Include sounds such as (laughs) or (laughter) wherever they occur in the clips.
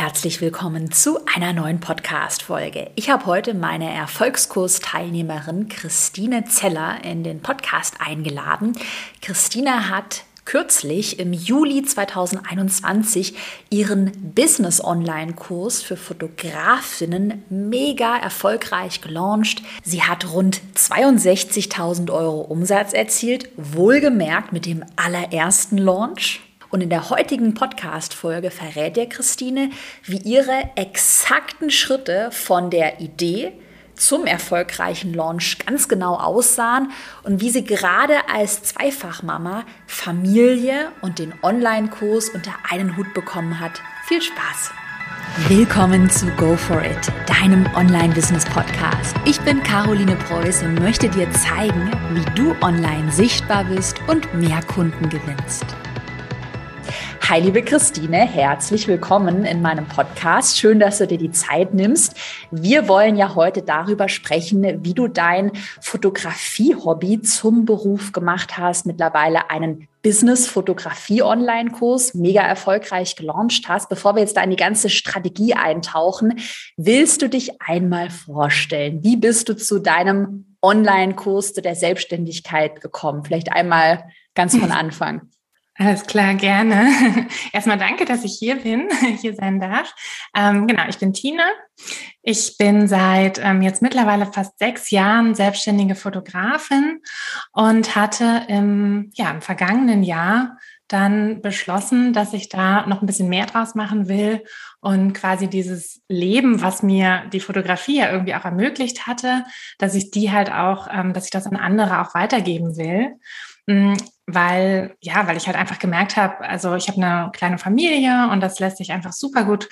Herzlich willkommen zu einer neuen Podcast-Folge. Ich habe heute meine Erfolgskurs-Teilnehmerin Christine Zeller in den Podcast eingeladen. Christine hat kürzlich im Juli 2021 ihren Business Online Kurs für Fotografinnen mega erfolgreich gelauncht. Sie hat rund 62.000 Euro Umsatz erzielt, wohlgemerkt mit dem allerersten Launch. Und in der heutigen Podcast-Folge verrät dir Christine, wie ihre exakten Schritte von der Idee zum erfolgreichen Launch ganz genau aussahen und wie sie gerade als Zweifachmama Familie und den Online-Kurs unter einen Hut bekommen hat. Viel Spaß! Willkommen zu Go For It, deinem Online-Business-Podcast. Ich bin Caroline Preuß und möchte dir zeigen, wie du online sichtbar bist und mehr Kunden gewinnst. Hi, liebe Christine, herzlich willkommen in meinem Podcast. Schön, dass du dir die Zeit nimmst. Wir wollen ja heute darüber sprechen, wie du dein Fotografie-Hobby zum Beruf gemacht hast, mittlerweile einen Business-Fotografie-Online-Kurs mega erfolgreich gelauncht hast. Bevor wir jetzt da in die ganze Strategie eintauchen, willst du dich einmal vorstellen? Wie bist du zu deinem Online-Kurs, zu der Selbstständigkeit gekommen? Vielleicht einmal ganz von (laughs) Anfang. Alles klar, gerne. (laughs) Erstmal danke, dass ich hier bin, (laughs) hier sein darf. Ähm, genau, ich bin Tina. Ich bin seit ähm, jetzt mittlerweile fast sechs Jahren selbstständige Fotografin und hatte im, ja, im vergangenen Jahr dann beschlossen, dass ich da noch ein bisschen mehr draus machen will und quasi dieses Leben, was mir die Fotografie ja irgendwie auch ermöglicht hatte, dass ich die halt auch, ähm, dass ich das an andere auch weitergeben will. Weil, ja, weil ich halt einfach gemerkt habe, also ich habe eine kleine Familie und das lässt sich einfach super gut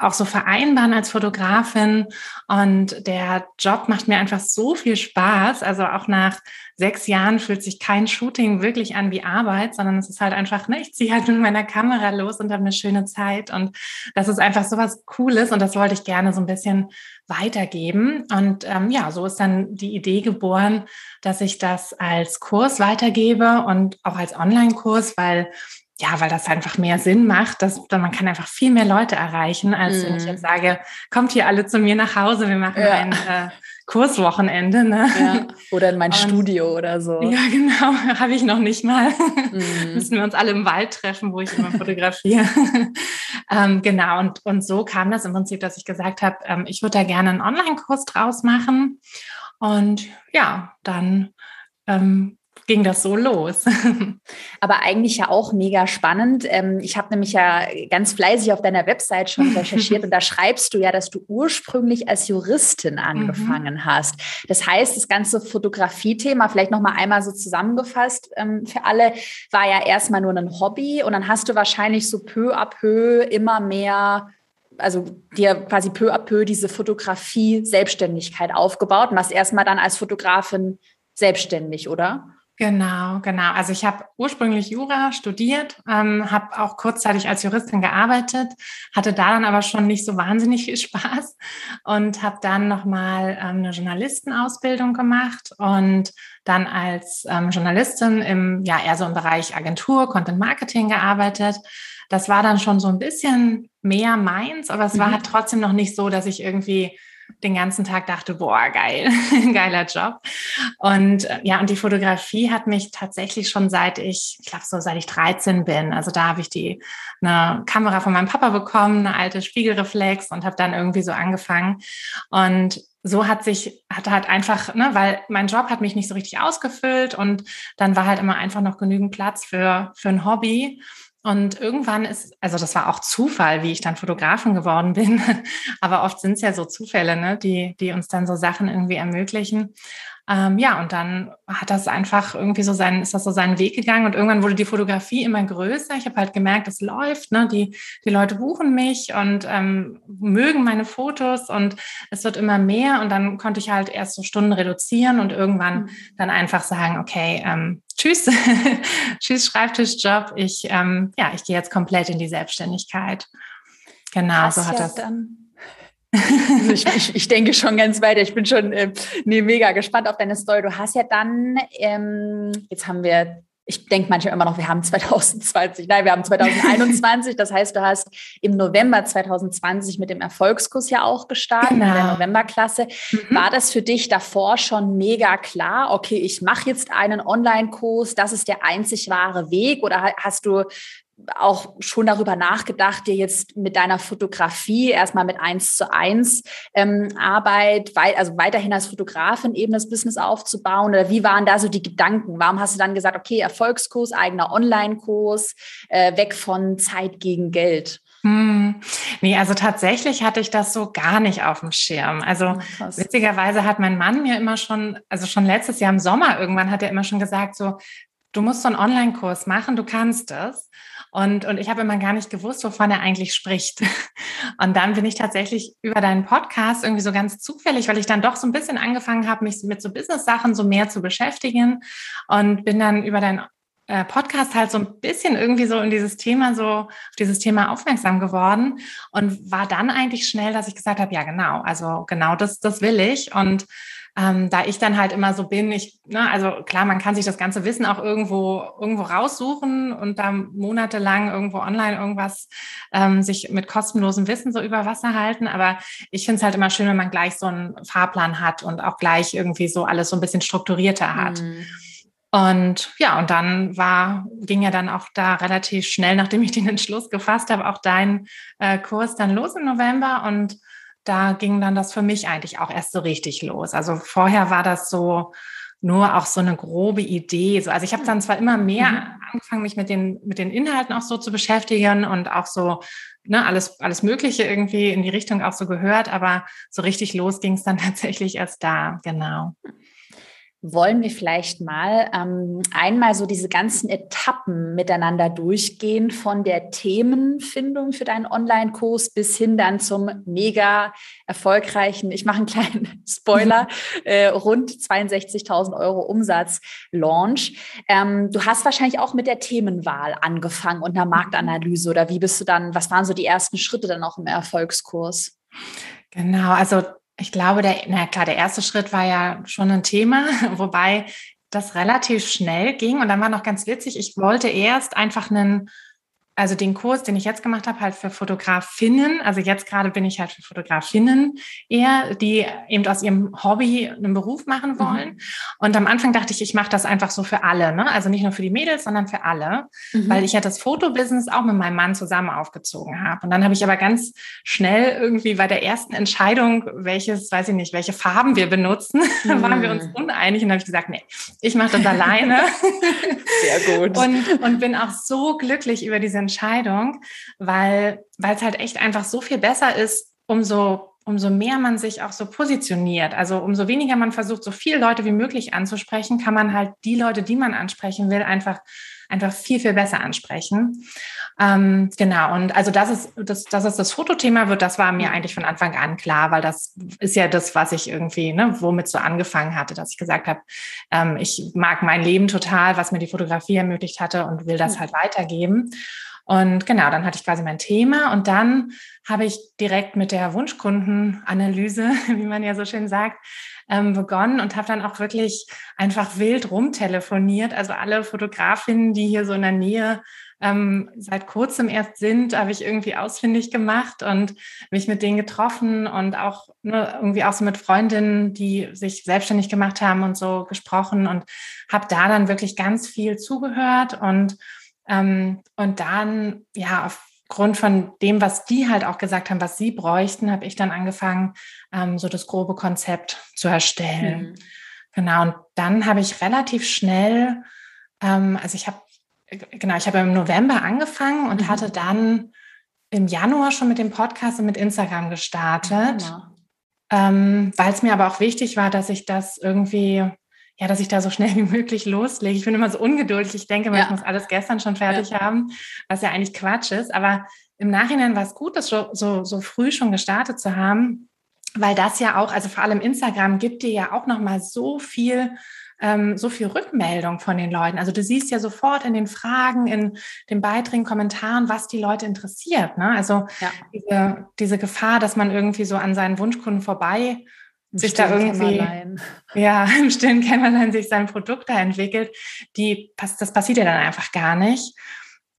auch so vereinbaren als Fotografin. Und der Job macht mir einfach so viel Spaß. Also auch nach sechs Jahren fühlt sich kein Shooting wirklich an wie Arbeit, sondern es ist halt einfach, ne, ich ziehe halt mit meiner Kamera los und habe eine schöne Zeit. Und das ist einfach so was Cooles und das wollte ich gerne so ein bisschen weitergeben. Und ähm, ja, so ist dann die Idee geboren, dass ich das als Kurs weitergebe und auch als Online-Kurs, weil ja, weil das einfach mehr Sinn macht, dass man kann einfach viel mehr Leute erreichen, als mm. wenn ich mhm. jetzt sage, kommt hier alle zu mir nach Hause, wir machen ja. ein äh, Kurswochenende. Ne? Ja. Oder in mein (laughs) und, Studio oder so. Ja, genau, (laughs) habe ich noch nicht mal. Mm. (laughs) Müssen wir uns alle im Wald treffen, wo ich immer fotografiere. ähm, genau, und, und so kam das im Prinzip, dass ich gesagt habe, ähm, ich würde da gerne einen Online-Kurs draus machen. Und ja, dann ähm, ging das so los. (laughs) Aber eigentlich ja auch mega spannend. Ähm, ich habe nämlich ja ganz fleißig auf deiner Website schon (laughs) recherchiert und da schreibst du ja, dass du ursprünglich als Juristin mhm. angefangen mhm. hast. Das heißt, das ganze Fotografie-Thema, vielleicht nochmal einmal so zusammengefasst ähm, für alle, war ja erstmal nur ein Hobby und dann hast du wahrscheinlich so peu à peu immer mehr also dir quasi peu à peu diese Fotografie-Selbstständigkeit aufgebaut und warst erstmal dann als Fotografin selbstständig, oder? Genau, genau. Also ich habe ursprünglich Jura studiert, ähm, habe auch kurzzeitig als Juristin gearbeitet, hatte da dann aber schon nicht so wahnsinnig viel Spaß und habe dann nochmal ähm, eine Journalistenausbildung gemacht und dann als ähm, Journalistin im, ja, eher so im Bereich Agentur, Content Marketing gearbeitet. Das war dann schon so ein bisschen mehr meins, aber es war mhm. halt trotzdem noch nicht so, dass ich irgendwie den ganzen Tag dachte, boah, geil, (laughs) geiler Job. Und äh, ja, und die Fotografie hat mich tatsächlich schon seit ich, ich glaube so seit ich 13 bin. Also da habe ich die eine Kamera von meinem Papa bekommen, eine alte Spiegelreflex und habe dann irgendwie so angefangen. Und so hat sich, hat halt einfach, ne, weil mein Job hat mich nicht so richtig ausgefüllt und dann war halt immer einfach noch genügend Platz für, für ein Hobby. Und irgendwann ist, also das war auch Zufall, wie ich dann Fotografin geworden bin. (laughs) Aber oft sind es ja so Zufälle, ne, die, die uns dann so Sachen irgendwie ermöglichen. Ähm, ja, und dann hat das einfach irgendwie so sein, ist das so seinen Weg gegangen und irgendwann wurde die Fotografie immer größer. Ich habe halt gemerkt, es läuft, ne? Die, die Leute buchen mich und ähm, mögen meine Fotos und es wird immer mehr und dann konnte ich halt erst so Stunden reduzieren und irgendwann mhm. dann einfach sagen, okay, ähm, tschüss, (laughs) tschüss Schreibtischjob. Ich, ähm, ja, ich gehe jetzt komplett in die Selbstständigkeit. Genau, so hat ja das. Dann also ich, ich, ich, denke schon ganz weiter. Ich bin schon äh, nee, mega gespannt auf deine Story. Du hast ja dann, ähm, jetzt haben wir ich denke manchmal immer noch, wir haben 2020, nein, wir haben 2021. das heißt, du hast im November 2020 mit dem Erfolgskurs ja auch gestartet, genau. in der Novemberklasse. Mhm. War das für dich davor schon mega klar? Okay, ich mache jetzt einen Online-Kurs, das ist der einzig wahre Weg? Oder hast du auch schon darüber nachgedacht, dir jetzt mit deiner Fotografie erstmal mit eins zu eins ähm, Arbeit, wei also weiterhin als Fotografin eben das Business aufzubauen? Oder wie waren da so die Gedanken? Warum hast du dann gesagt, okay, Erfolgskurs, eigener Online-Kurs, äh, weg von Zeit gegen Geld? Hm. Nee, also tatsächlich hatte ich das so gar nicht auf dem Schirm. Also Krass. witzigerweise hat mein Mann mir immer schon, also schon letztes Jahr im Sommer irgendwann hat er immer schon gesagt, so, du musst so einen Online-Kurs machen, du kannst es. Und, und ich habe immer gar nicht gewusst, wovon er eigentlich spricht. (laughs) Und dann bin ich tatsächlich über deinen Podcast irgendwie so ganz zufällig, weil ich dann doch so ein bisschen angefangen habe, mich mit so Business-Sachen so mehr zu beschäftigen und bin dann über deinen Podcast halt so ein bisschen irgendwie so in dieses Thema so auf dieses Thema aufmerksam geworden und war dann eigentlich schnell, dass ich gesagt habe, ja genau, also genau das das will ich und ähm, da ich dann halt immer so bin, ich, ne, also klar, man kann sich das ganze Wissen auch irgendwo, irgendwo raussuchen und dann monatelang irgendwo online irgendwas ähm, sich mit kostenlosem Wissen so über Wasser halten. Aber ich finde es halt immer schön, wenn man gleich so einen Fahrplan hat und auch gleich irgendwie so alles so ein bisschen strukturierter hat. Mhm. Und ja, und dann war, ging ja dann auch da relativ schnell, nachdem ich den Entschluss gefasst habe, auch dein äh, Kurs dann los im November. Und da ging dann das für mich eigentlich auch erst so richtig los. Also vorher war das so nur auch so eine grobe Idee. So, also ich habe dann zwar immer mehr mhm. angefangen, mich mit den, mit den Inhalten auch so zu beschäftigen und auch so ne, alles, alles Mögliche irgendwie in die Richtung auch so gehört, aber so richtig los ging es dann (laughs) tatsächlich erst da, genau wollen wir vielleicht mal ähm, einmal so diese ganzen Etappen miteinander durchgehen, von der Themenfindung für deinen Online-Kurs bis hin dann zum mega erfolgreichen, ich mache einen kleinen (laughs) Spoiler, (laughs) äh, rund 62.000 Euro Umsatz-Launch. Ähm, du hast wahrscheinlich auch mit der Themenwahl angefangen und einer Marktanalyse oder wie bist du dann, was waren so die ersten Schritte dann auch im Erfolgskurs? Genau, also ich glaube, der, na klar, der erste Schritt war ja schon ein Thema, (laughs) wobei das relativ schnell ging. Und dann war noch ganz witzig, ich wollte erst einfach einen also den Kurs, den ich jetzt gemacht habe, halt für Fotografinnen. Also jetzt gerade bin ich halt für Fotografinnen eher, die eben aus ihrem Hobby einen Beruf machen mhm. wollen. Mhm. Und am Anfang dachte ich, ich mache das einfach so für alle, ne? Also nicht nur für die Mädels, sondern für alle, mhm. weil ich ja das Fotobusiness auch mit meinem Mann zusammen aufgezogen habe. Und dann habe ich aber ganz schnell irgendwie bei der ersten Entscheidung, welches, weiß ich nicht, welche Farben wir benutzen, mhm. (laughs) waren wir uns uneinig und habe ich gesagt, nee, ich mache das alleine. (laughs) Sehr gut. Und, und bin auch so glücklich über diese Entscheidung, weil weil es halt echt einfach so viel besser ist, umso umso mehr man sich auch so positioniert. Also umso weniger man versucht, so viele Leute wie möglich anzusprechen, kann man halt die Leute, die man ansprechen will, einfach einfach viel, viel besser ansprechen. Ähm, genau, und also das ist, das, das ist das Fotothema wird, das war mir eigentlich von Anfang an klar, weil das ist ja das, was ich irgendwie, ne, womit so angefangen hatte, dass ich gesagt habe, ähm, ich mag mein Leben total, was mir die Fotografie ermöglicht hatte und will das halt weitergeben. Und genau, dann hatte ich quasi mein Thema und dann habe ich direkt mit der Wunschkundenanalyse, (laughs) wie man ja so schön sagt, ähm, begonnen und habe dann auch wirklich einfach wild rumtelefoniert. Also alle Fotografinnen, die hier so in der Nähe ähm, seit kurzem erst sind, habe ich irgendwie ausfindig gemacht und mich mit denen getroffen und auch ne, irgendwie auch so mit Freundinnen, die sich selbstständig gemacht haben und so gesprochen und habe da dann wirklich ganz viel zugehört und ähm, und dann, ja, aufgrund von dem, was die halt auch gesagt haben, was sie bräuchten, habe ich dann angefangen, ähm, so das grobe Konzept zu erstellen. Mhm. Genau. Und dann habe ich relativ schnell, ähm, also ich habe, genau, ich habe im November angefangen und mhm. hatte dann im Januar schon mit dem Podcast und mit Instagram gestartet. Mhm. Ähm, weil es mir aber auch wichtig war, dass ich das irgendwie ja, dass ich da so schnell wie möglich loslege. Ich bin immer so ungeduldig. Ich denke, ja. ich muss alles gestern schon fertig ja. haben, was ja eigentlich Quatsch ist. Aber im Nachhinein war es gut, das so, so, so früh schon gestartet zu haben, weil das ja auch, also vor allem Instagram gibt dir ja auch nochmal so viel ähm, so viel Rückmeldung von den Leuten. Also du siehst ja sofort in den Fragen, in den Beiträgen, Kommentaren, was die Leute interessiert. Ne? Also ja. diese, diese Gefahr, dass man irgendwie so an seinen Wunschkunden vorbei sich da irgendwie, ja, (laughs) im stillen Kämmerlein sich sein Produkt da entwickelt, die, das passiert ja dann einfach gar nicht.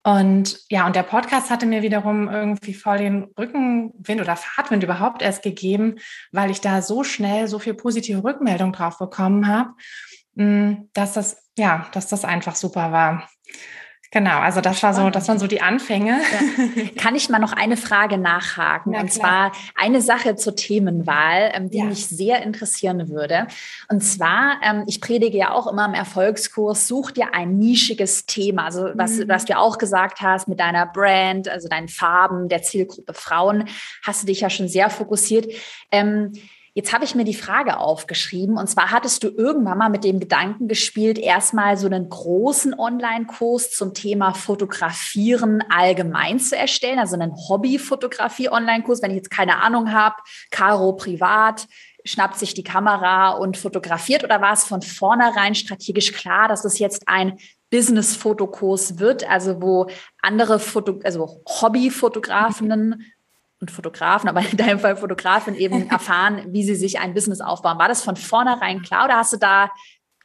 Und ja, und der Podcast hatte mir wiederum irgendwie voll den Rückenwind oder Fahrtwind überhaupt erst gegeben, weil ich da so schnell so viel positive Rückmeldung drauf bekommen habe, hm, dass das, ja, dass das einfach super war. Genau, also das war so, das waren so die Anfänge. Ja. Kann ich mal noch eine Frage nachhaken? Ja, und zwar eine Sache zur Themenwahl, ähm, die ja. mich sehr interessieren würde. Und zwar, ähm, ich predige ja auch immer im Erfolgskurs, such dir ein nischiges Thema. Also was, mhm. was du auch gesagt hast mit deiner Brand, also deinen Farben, der Zielgruppe Frauen, hast du dich ja schon sehr fokussiert. Ähm, Jetzt habe ich mir die Frage aufgeschrieben. Und zwar hattest du irgendwann mal mit dem Gedanken gespielt, erstmal so einen großen Online-Kurs zum Thema Fotografieren allgemein zu erstellen, also einen Hobby-Fotografie-Online-Kurs, wenn ich jetzt keine Ahnung habe, Caro privat, schnappt sich die Kamera und fotografiert. Oder war es von vornherein strategisch klar, dass es jetzt ein Business-Fotokurs wird, also wo andere Foto, also Hobby-Fotografinnen und Fotografen, aber in deinem Fall Fotografin eben (laughs) erfahren, wie sie sich ein Business aufbauen. War das von vornherein klar oder hast du da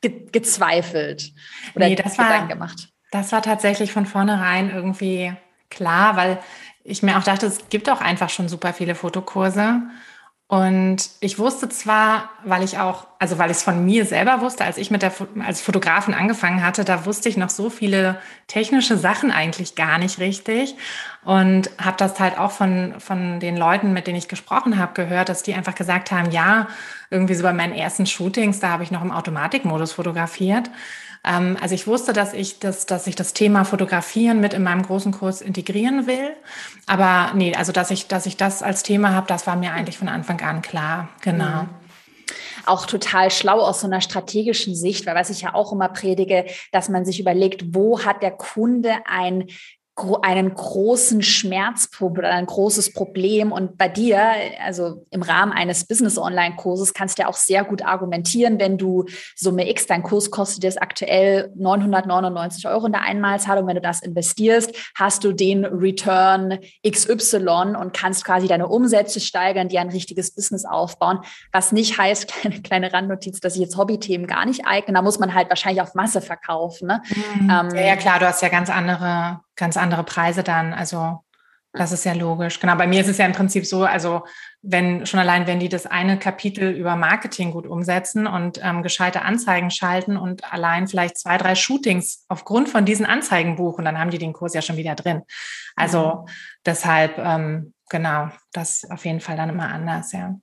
ge gezweifelt oder nee, das Gedanken war, gemacht? Das war tatsächlich von vornherein irgendwie klar, weil ich mir auch dachte, es gibt auch einfach schon super viele Fotokurse. Und ich wusste zwar, weil ich auch, also weil ich es von mir selber wusste, als ich mit der als Fotografen angefangen hatte, da wusste ich noch so viele technische Sachen eigentlich gar nicht richtig und habe das halt auch von von den Leuten, mit denen ich gesprochen habe, gehört, dass die einfach gesagt haben, ja, irgendwie so bei meinen ersten Shootings, da habe ich noch im Automatikmodus fotografiert. Ähm, also ich wusste, dass ich das, dass ich das Thema Fotografieren mit in meinem großen Kurs integrieren will. Aber nee, also dass ich, dass ich das als Thema habe, das war mir eigentlich von Anfang an klar. Genau. Mhm auch total schlau aus so einer strategischen Sicht, weil was ich ja auch immer predige, dass man sich überlegt, wo hat der Kunde ein einen großen Schmerzpunkt oder ein großes Problem. Und bei dir, also im Rahmen eines Business-Online-Kurses, kannst du ja auch sehr gut argumentieren, wenn du Summe X, dein Kurs kostet jetzt aktuell 999 Euro in der Einmalzahlung. Wenn du das investierst, hast du den Return XY und kannst quasi deine Umsätze steigern, dir ein richtiges Business aufbauen. Was nicht heißt, (laughs) kleine, kleine Randnotiz, dass ich jetzt Hobbythemen gar nicht eigne. Da muss man halt wahrscheinlich auf Masse verkaufen. Ne? Mhm. Ähm, ja, ja, klar, du hast ja ganz andere ganz andere Preise dann. Also das ist ja logisch. Genau, bei mir ist es ja im Prinzip so, also wenn schon allein, wenn die das eine Kapitel über Marketing gut umsetzen und ähm, gescheite Anzeigen schalten und allein vielleicht zwei, drei Shootings aufgrund von diesen Anzeigen buchen, dann haben die den Kurs ja schon wieder drin. Also mhm. deshalb, ähm, genau, das auf jeden Fall dann immer anders, ja.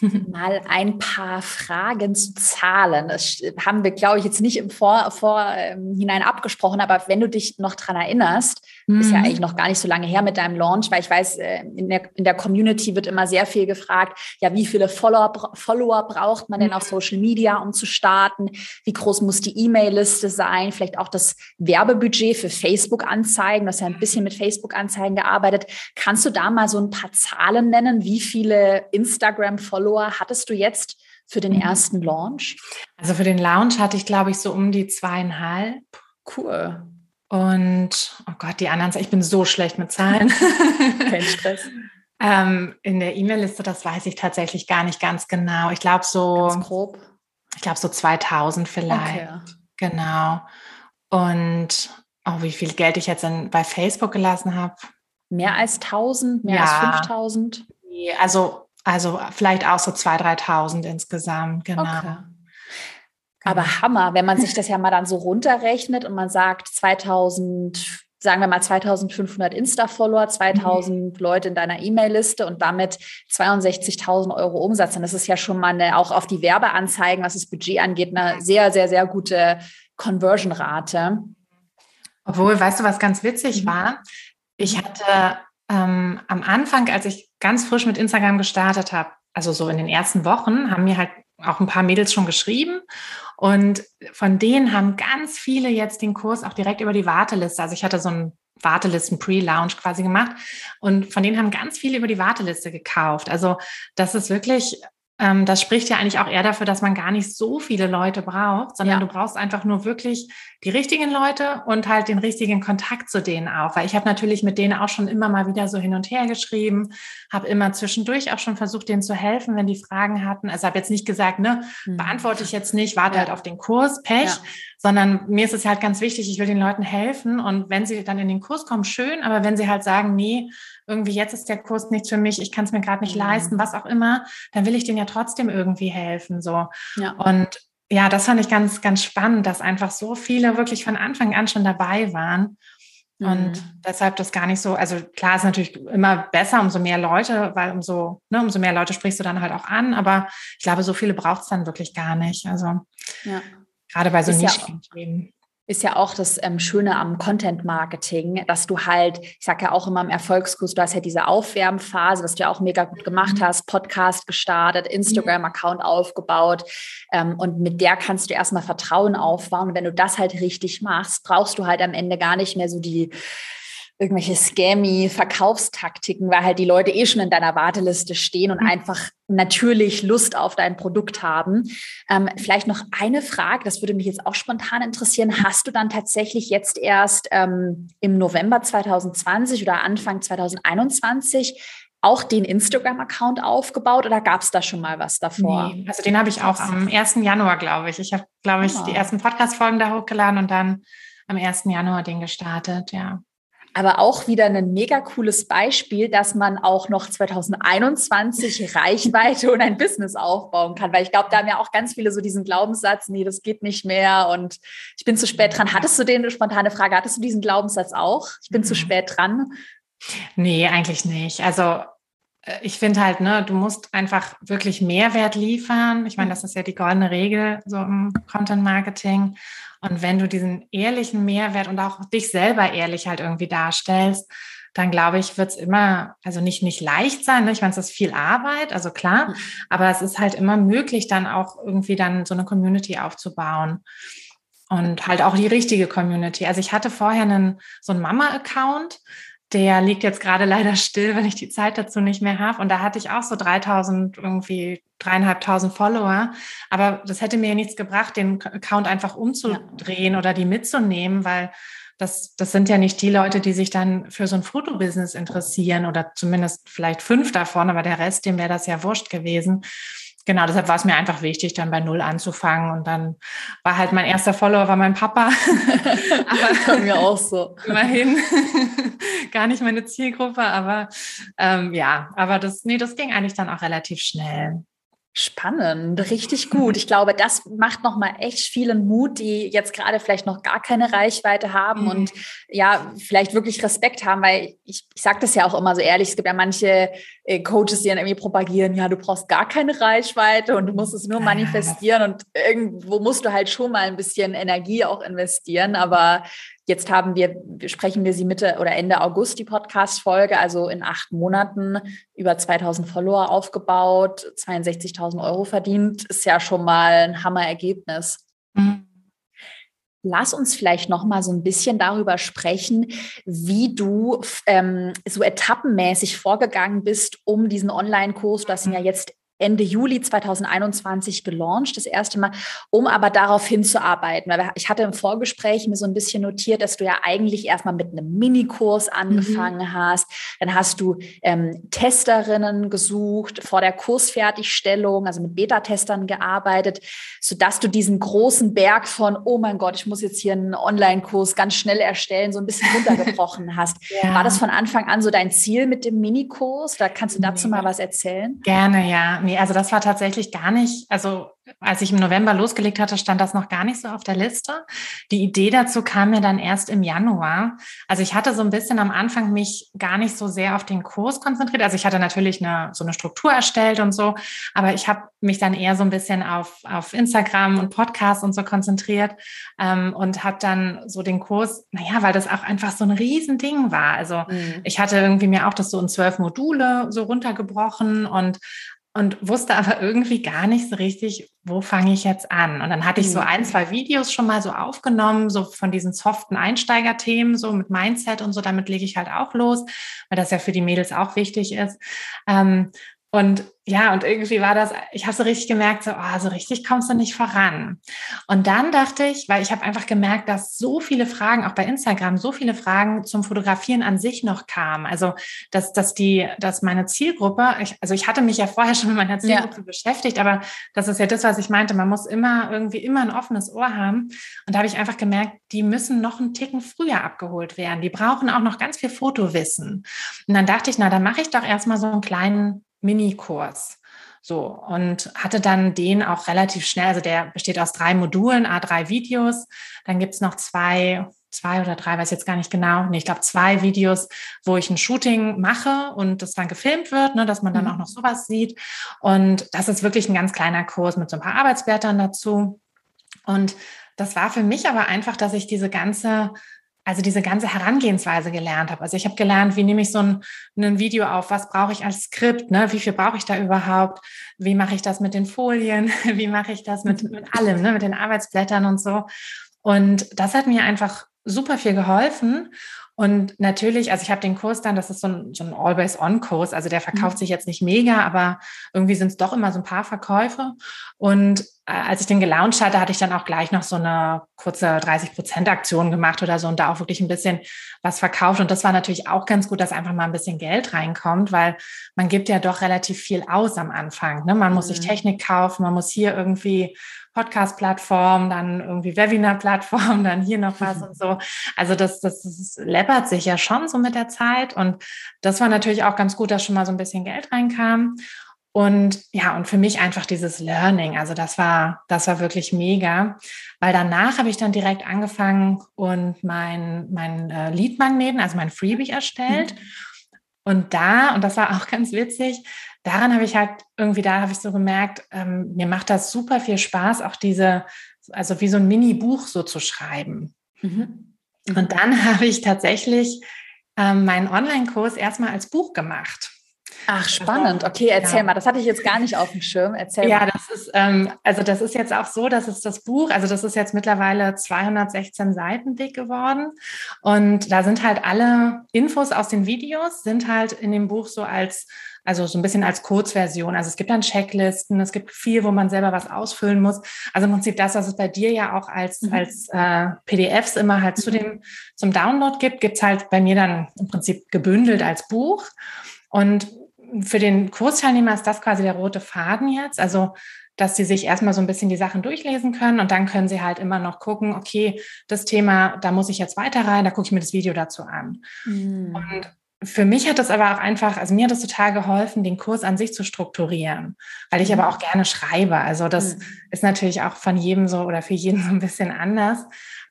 Mal ein paar Fragen zu Zahlen. Das haben wir, glaube ich, jetzt nicht im Vor Vorhinein abgesprochen, aber wenn du dich noch dran erinnerst, mhm. ist ja mhm. eigentlich noch gar nicht so lange her mit deinem Launch, weil ich weiß, äh, in der, in der Community wird immer sehr viel gefragt, ja, wie viele Follower, Follower braucht man denn auf mhm. Social Media, um zu starten? Wie groß muss die E-Mail-Liste sein? Vielleicht auch das Werbebudget für Facebook-Anzeigen. Du hast ja ein bisschen mit Facebook-Anzeigen gearbeitet. Kannst du da mal so ein paar Zahlen nennen? Wie viele Instagram-Follower hattest du jetzt für den mhm. ersten Launch? Also für den Launch hatte ich, glaube ich, so um die zweieinhalb. Cool. Und, oh Gott, die anderen, ich bin so schlecht mit Zahlen. (laughs) Kein Stress. (laughs) ähm, in der E-Mail-Liste, das weiß ich tatsächlich gar nicht ganz genau. Ich glaube so. Ganz grob. Ich glaube so 2000 vielleicht. Okay. Genau. Und oh, wie viel Geld ich jetzt in, bei Facebook gelassen habe. Mehr als 1000, mehr ja. als 5000? Also, also vielleicht auch so 2.000, 3.000 insgesamt, genau. Okay. Aber genau. Hammer, wenn man sich das ja mal dann so runterrechnet und man sagt 2000, sagen wir mal 2500 Insta-Follower, 2000 mhm. Leute in deiner E-Mail-Liste und damit 62.000 Euro Umsatz. Und das ist ja schon mal eine, auch auf die Werbeanzeigen, was das Budget angeht, eine sehr, sehr, sehr gute Conversion-Rate. Obwohl, weißt du, was ganz witzig mhm. war? Ich hatte ähm, am Anfang, als ich ganz frisch mit Instagram gestartet habe, also so in den ersten Wochen, haben mir halt auch ein paar Mädels schon geschrieben. Und von denen haben ganz viele jetzt den Kurs auch direkt über die Warteliste. Also ich hatte so einen Wartelisten-Pre-Lounge quasi gemacht. Und von denen haben ganz viele über die Warteliste gekauft. Also das ist wirklich ähm, das spricht ja eigentlich auch eher dafür, dass man gar nicht so viele Leute braucht, sondern ja. du brauchst einfach nur wirklich die richtigen Leute und halt den richtigen Kontakt zu denen auch. Weil ich habe natürlich mit denen auch schon immer mal wieder so hin und her geschrieben, habe immer zwischendurch auch schon versucht, denen zu helfen, wenn die Fragen hatten. Also habe jetzt nicht gesagt, ne, mhm. beantworte ich jetzt nicht, warte ja. halt auf den Kurs, Pech, ja. sondern mir ist es halt ganz wichtig, ich will den Leuten helfen und wenn sie dann in den Kurs kommen, schön, aber wenn sie halt sagen, nee, irgendwie jetzt ist der Kurs nichts für mich, ich kann es mir gerade nicht mhm. leisten, was auch immer, dann will ich denen ja trotzdem irgendwie helfen. So. Ja. Und ja, das fand ich ganz, ganz spannend, dass einfach so viele wirklich von Anfang an schon dabei waren. Und mhm. deshalb das gar nicht so, also klar ist natürlich immer besser, umso mehr Leute, weil umso, ne, umso mehr Leute sprichst du dann halt auch an, aber ich glaube, so viele braucht es dann wirklich gar nicht. Also ja. gerade bei so Nischenthemen. Ja ist ja auch das ähm, Schöne am Content Marketing, dass du halt, ich sage ja auch immer im Erfolgskurs, du hast ja diese Aufwärmphase, was du ja auch mega gut gemacht mhm. hast, Podcast gestartet, Instagram-Account aufgebaut ähm, und mit der kannst du erstmal Vertrauen aufbauen. Und wenn du das halt richtig machst, brauchst du halt am Ende gar nicht mehr so die irgendwelche scammy Verkaufstaktiken, weil halt die Leute eh schon in deiner Warteliste stehen und mhm. einfach natürlich Lust auf dein Produkt haben. Ähm, vielleicht noch eine Frage, das würde mich jetzt auch spontan interessieren. Hast du dann tatsächlich jetzt erst ähm, im November 2020 oder Anfang 2021 auch den Instagram-Account aufgebaut oder gab es da schon mal was davor? Nee, also den habe ich auch am 1. Januar, glaube ich. Ich habe, glaube ich, oh. die ersten Podcast-Folgen da hochgeladen und dann am 1. Januar den gestartet, ja aber auch wieder ein mega cooles Beispiel, dass man auch noch 2021 Reichweite und ein Business aufbauen kann. Weil ich glaube, da haben ja auch ganz viele so diesen Glaubenssatz, nee, das geht nicht mehr und ich bin zu spät dran. Hattest du den, spontane Frage, hattest du diesen Glaubenssatz auch? Ich bin mhm. zu spät dran? Nee, eigentlich nicht. Also ich finde halt, ne, du musst einfach wirklich Mehrwert liefern. Ich meine, das ist ja die goldene Regel so im Content Marketing. Und wenn du diesen ehrlichen Mehrwert und auch dich selber ehrlich halt irgendwie darstellst, dann glaube ich, wird es immer, also nicht, nicht leicht sein. Ne? Ich meine, es ist viel Arbeit, also klar, mhm. aber es ist halt immer möglich, dann auch irgendwie dann so eine Community aufzubauen. Und halt auch die richtige Community. Also ich hatte vorher einen, so einen Mama-Account, der liegt jetzt gerade leider still, wenn ich die Zeit dazu nicht mehr habe. Und da hatte ich auch so 3000, irgendwie dreieinhalbtausend Follower. Aber das hätte mir ja nichts gebracht, den Account einfach umzudrehen ja. oder die mitzunehmen, weil das, das sind ja nicht die Leute, die sich dann für so ein Fotobusiness interessieren oder zumindest vielleicht fünf davon, aber der Rest, dem wäre das ja wurscht gewesen genau, deshalb war es mir einfach wichtig, dann bei Null anzufangen. Und dann war halt mein erster Follower war mein Papa. (laughs) aber mir auch so. Immerhin (laughs) gar nicht meine Zielgruppe, aber ähm, ja, aber das, nee, das ging eigentlich dann auch relativ schnell. Spannend, richtig gut. Ich glaube, das macht nochmal echt vielen Mut, die jetzt gerade vielleicht noch gar keine Reichweite haben mhm. und ja, vielleicht wirklich Respekt haben, weil ich, ich sage das ja auch immer so ehrlich, es gibt ja manche äh, Coaches, die dann irgendwie propagieren, ja, du brauchst gar keine Reichweite und du musst es nur manifestieren und irgendwo musst du halt schon mal ein bisschen Energie auch investieren, aber Jetzt haben wir, sprechen wir sie Mitte oder Ende August, die Podcast-Folge, also in acht Monaten über 2000 Follower aufgebaut, 62.000 Euro verdient, ist ja schon mal ein Hammerergebnis. Mhm. Lass uns vielleicht noch mal so ein bisschen darüber sprechen, wie du ähm, so etappenmäßig vorgegangen bist, um diesen Online-Kurs, du hast ihn ja jetzt Ende Juli 2021 gelauncht, das erste Mal, um aber darauf hinzuarbeiten. Weil ich hatte im Vorgespräch mir so ein bisschen notiert, dass du ja eigentlich erstmal mit einem Minikurs angefangen mhm. hast. Dann hast du ähm, Testerinnen gesucht vor der Kursfertigstellung, also mit Beta-Testern gearbeitet, sodass du diesen großen Berg von, oh mein Gott, ich muss jetzt hier einen Online-Kurs ganz schnell erstellen, so ein bisschen runtergebrochen (laughs) hast. Ja. War das von Anfang an so dein Ziel mit dem Minikurs? Da kannst du dazu mal was erzählen? Gerne, ja. Nee, also das war tatsächlich gar nicht, also als ich im November losgelegt hatte, stand das noch gar nicht so auf der Liste. Die Idee dazu kam mir dann erst im Januar. Also ich hatte so ein bisschen am Anfang mich gar nicht so sehr auf den Kurs konzentriert. Also ich hatte natürlich eine, so eine Struktur erstellt und so, aber ich habe mich dann eher so ein bisschen auf, auf Instagram und Podcasts und so konzentriert ähm, und habe dann so den Kurs, naja, weil das auch einfach so ein Riesending war. Also mhm. ich hatte irgendwie mir auch das so in zwölf Module so runtergebrochen und und wusste aber irgendwie gar nicht so richtig, wo fange ich jetzt an. Und dann hatte ich so mhm. ein, zwei Videos schon mal so aufgenommen, so von diesen soften Einsteigerthemen, so mit Mindset und so, damit lege ich halt auch los, weil das ja für die Mädels auch wichtig ist. Ähm, Und ja, und irgendwie war das, ich habe so richtig gemerkt, so, oh, so richtig kommst du nicht voran. Und dann dachte ich, weil ich habe einfach gemerkt, dass so viele Fragen, auch bei Instagram, so viele Fragen zum Fotografieren an sich noch kamen. Also, dass, dass die, dass meine Zielgruppe, ich, also ich hatte mich ja vorher (laughs) schon mit meiner Zielgruppe ja. beschäftigt, aber das ist ja das, was ich meinte. Man muss immer irgendwie immer ein offenes Ohr haben. Und da habe ich einfach gemerkt, die müssen noch einen Ticken früher abgeholt werden. Die brauchen auch noch ganz viel Fotowissen. Und dann dachte ich, na, dann mache ich doch erstmal so einen kleinen Minikurs. So, und hatte dann den auch relativ schnell, also der besteht aus drei Modulen, A3 Videos. Dann gibt's noch zwei, zwei oder drei, weiß jetzt gar nicht genau. Nee, ich glaube zwei Videos, wo ich ein Shooting mache und das dann gefilmt wird, ne, dass man dann mhm. auch noch sowas sieht. Und das ist wirklich ein ganz kleiner Kurs mit so ein paar Arbeitsblättern dazu. Und das war für mich aber einfach, dass ich diese ganze also diese ganze Herangehensweise gelernt habe. Also ich habe gelernt, wie nehme ich so ein, ein Video auf, was brauche ich als Skript, ne? wie viel brauche ich da überhaupt, wie mache ich das mit den Folien, (laughs) wie mache ich das mit, mit allem, ne? mit den Arbeitsblättern und so. Und das hat mir einfach super viel geholfen. Und natürlich, also ich habe den Kurs dann, das ist so ein, so ein Always-On-Kurs, also der verkauft mhm. sich jetzt nicht mega, aber irgendwie sind es doch immer so ein paar Verkäufe. Und äh, als ich den gelauncht hatte, hatte ich dann auch gleich noch so eine kurze 30-Prozent-Aktion gemacht oder so und da auch wirklich ein bisschen was verkauft. Und das war natürlich auch ganz gut, dass einfach mal ein bisschen Geld reinkommt, weil man gibt ja doch relativ viel aus am Anfang. Ne? Man muss mhm. sich Technik kaufen, man muss hier irgendwie Podcast-Plattform, dann irgendwie Webinar-Plattform, (laughs) dann hier noch was (laughs) und so. Also das, das, das läppert sich ja schon so mit der Zeit. Und das war natürlich auch ganz gut, dass schon mal so ein bisschen Geld reinkam. Und ja, und für mich einfach dieses Learning, also das war, das war wirklich mega, weil danach habe ich dann direkt angefangen und mein, mein äh, Lead-Magneten, also mein Freebie erstellt. Mhm. Und da, und das war auch (laughs) ganz witzig, daran habe ich halt irgendwie, da habe ich so gemerkt, ähm, mir macht das super viel Spaß, auch diese, also wie so ein Mini-Buch so zu schreiben. Mhm. Und dann (laughs) habe ich tatsächlich ähm, meinen Online-Kurs erstmal als Buch gemacht. Ach, spannend. Okay, erzähl ja. mal. Das hatte ich jetzt gar nicht auf dem Schirm. Erzähl ja, mal. Ja, das ist, ähm, also das ist jetzt auch so, dass es das Buch, also das ist jetzt mittlerweile 216 Seiten dick geworden. Und da sind halt alle Infos aus den Videos, sind halt in dem Buch so als also so ein bisschen als Kurzversion. Also es gibt dann Checklisten, es gibt viel, wo man selber was ausfüllen muss. Also im Prinzip das, was es bei dir ja auch als, mhm. als äh, PDFs immer halt zu dem, zum Download gibt, gibt's halt bei mir dann im Prinzip gebündelt als Buch. Und für den Kursteilnehmer ist das quasi der rote Faden jetzt. Also dass sie sich erstmal so ein bisschen die Sachen durchlesen können und dann können sie halt immer noch gucken, okay, das Thema, da muss ich jetzt weiter rein, da gucke ich mir das Video dazu an. Mhm. Und für mich hat das aber auch einfach, also mir hat es total geholfen, den Kurs an sich zu strukturieren, weil ich mhm. aber auch gerne schreibe. Also das mhm. ist natürlich auch von jedem so oder für jeden so ein bisschen anders.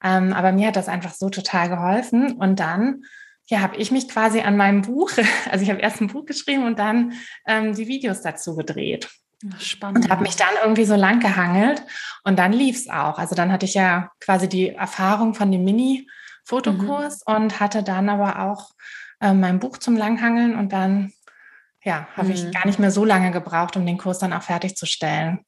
Ähm, aber mir hat das einfach so total geholfen. Und dann, ja, habe ich mich quasi an meinem Buch, (laughs) also ich habe erst ein Buch geschrieben und dann ähm, die Videos dazu gedreht. Spannend. Und habe mich dann irgendwie so lang gehangelt und dann lief es auch. Also dann hatte ich ja quasi die Erfahrung von dem Mini-Fotokurs mhm. und hatte dann aber auch äh, mein Buch zum Langhangeln und dann ja, habe mhm. ich gar nicht mehr so lange gebraucht, um den Kurs dann auch fertigzustellen.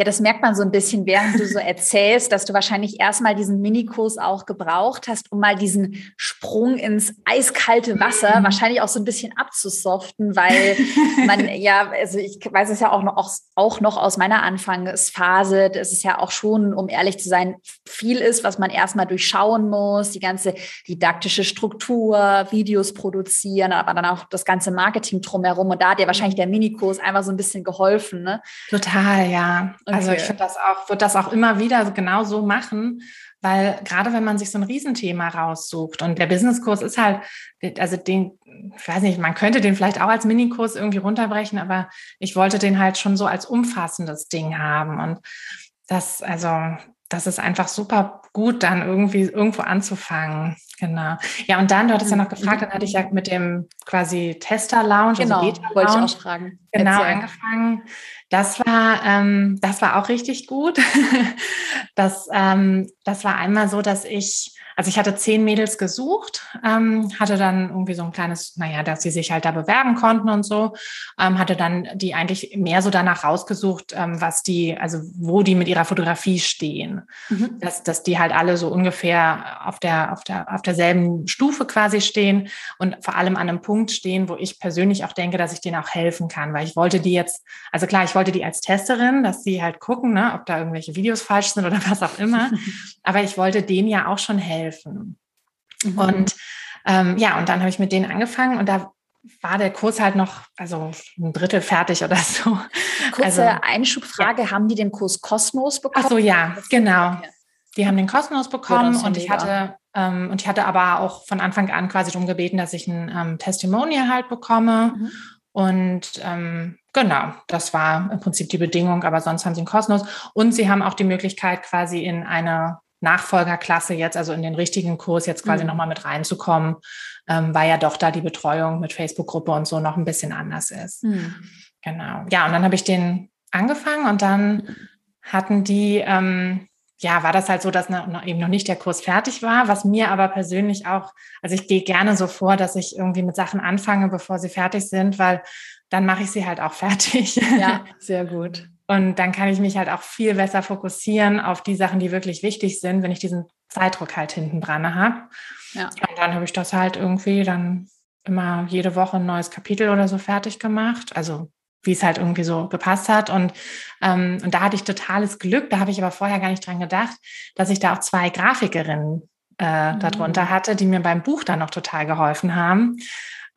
Ja, das merkt man so ein bisschen, während du so erzählst, dass du wahrscheinlich erstmal diesen Minikurs auch gebraucht hast, um mal diesen Sprung ins eiskalte Wasser mhm. wahrscheinlich auch so ein bisschen abzusoften, weil man (laughs) ja, also ich weiß es ja auch noch, auch noch aus meiner Anfangsphase, dass es ja auch schon, um ehrlich zu sein, viel ist, was man erstmal durchschauen muss, die ganze didaktische Struktur, Videos produzieren, aber dann auch das ganze Marketing drumherum. Und da hat dir wahrscheinlich der Minikurs einfach so ein bisschen geholfen, ne? Total, ja. Okay. Also ich finde das auch, würde das auch immer wieder genau so machen, weil gerade wenn man sich so ein Riesenthema raussucht und der Businesskurs ist halt, also den, ich weiß nicht, man könnte den vielleicht auch als Minikurs irgendwie runterbrechen, aber ich wollte den halt schon so als umfassendes Ding haben und das, also das ist einfach super gut, dann irgendwie irgendwo anzufangen. Genau. Ja, und dann, du hattest ja noch gefragt, dann hatte ich ja mit dem quasi Tester-Lounge, also genau, also Beta-Lounge, wollte ich auch fragen. Genau, Erzähl. angefangen. Das war, ähm, das war auch richtig gut. (laughs) das, ähm, das war einmal so, dass ich also ich hatte zehn Mädels gesucht, ähm, hatte dann irgendwie so ein kleines, naja, dass sie sich halt da bewerben konnten und so, ähm, hatte dann die eigentlich mehr so danach rausgesucht, ähm, was die, also wo die mit ihrer Fotografie stehen. Mhm. Dass, dass die halt alle so ungefähr auf der, auf der, auf derselben Stufe quasi stehen und vor allem an einem Punkt stehen, wo ich persönlich auch denke, dass ich denen auch helfen kann, weil ich wollte die jetzt, also klar, ich wollte die als Testerin, dass sie halt gucken, ne, ob da irgendwelche Videos falsch sind oder (laughs) was auch immer, aber ich wollte denen ja auch schon helfen. Mhm. Und ähm, ja, und dann habe ich mit denen angefangen und da war der Kurs halt noch, also ein Drittel fertig oder so. Kurze also, Einschubfrage, ja. haben die den Kurs Kosmos bekommen? Ach so, ja, genau. Die haben den Kosmos bekommen und ich hatte ähm, und ich hatte aber auch von Anfang an quasi darum gebeten, dass ich ein ähm, Testimonial halt bekomme. Mhm. Und ähm, genau, das war im Prinzip die Bedingung, aber sonst haben sie einen Kosmos. Und sie haben auch die Möglichkeit, quasi in eine Nachfolgerklasse jetzt, also in den richtigen Kurs jetzt quasi mhm. nochmal mit reinzukommen, ähm, weil ja doch da die Betreuung mit Facebook-Gruppe und so noch ein bisschen anders ist. Mhm. Genau. Ja, und dann habe ich den angefangen und dann hatten die, ähm, ja, war das halt so, dass noch, eben noch nicht der Kurs fertig war, was mir aber persönlich auch, also ich gehe gerne so vor, dass ich irgendwie mit Sachen anfange, bevor sie fertig sind, weil dann mache ich sie halt auch fertig. Ja, (laughs) sehr gut. Und dann kann ich mich halt auch viel besser fokussieren auf die Sachen, die wirklich wichtig sind, wenn ich diesen Zeitdruck halt hinten dran habe. Ja. Und dann habe ich das halt irgendwie dann immer jede Woche ein neues Kapitel oder so fertig gemacht. Also wie es halt irgendwie so gepasst hat. Und, ähm, und da hatte ich totales Glück. Da habe ich aber vorher gar nicht dran gedacht, dass ich da auch zwei Grafikerinnen äh, mhm. darunter hatte, die mir beim Buch dann noch total geholfen haben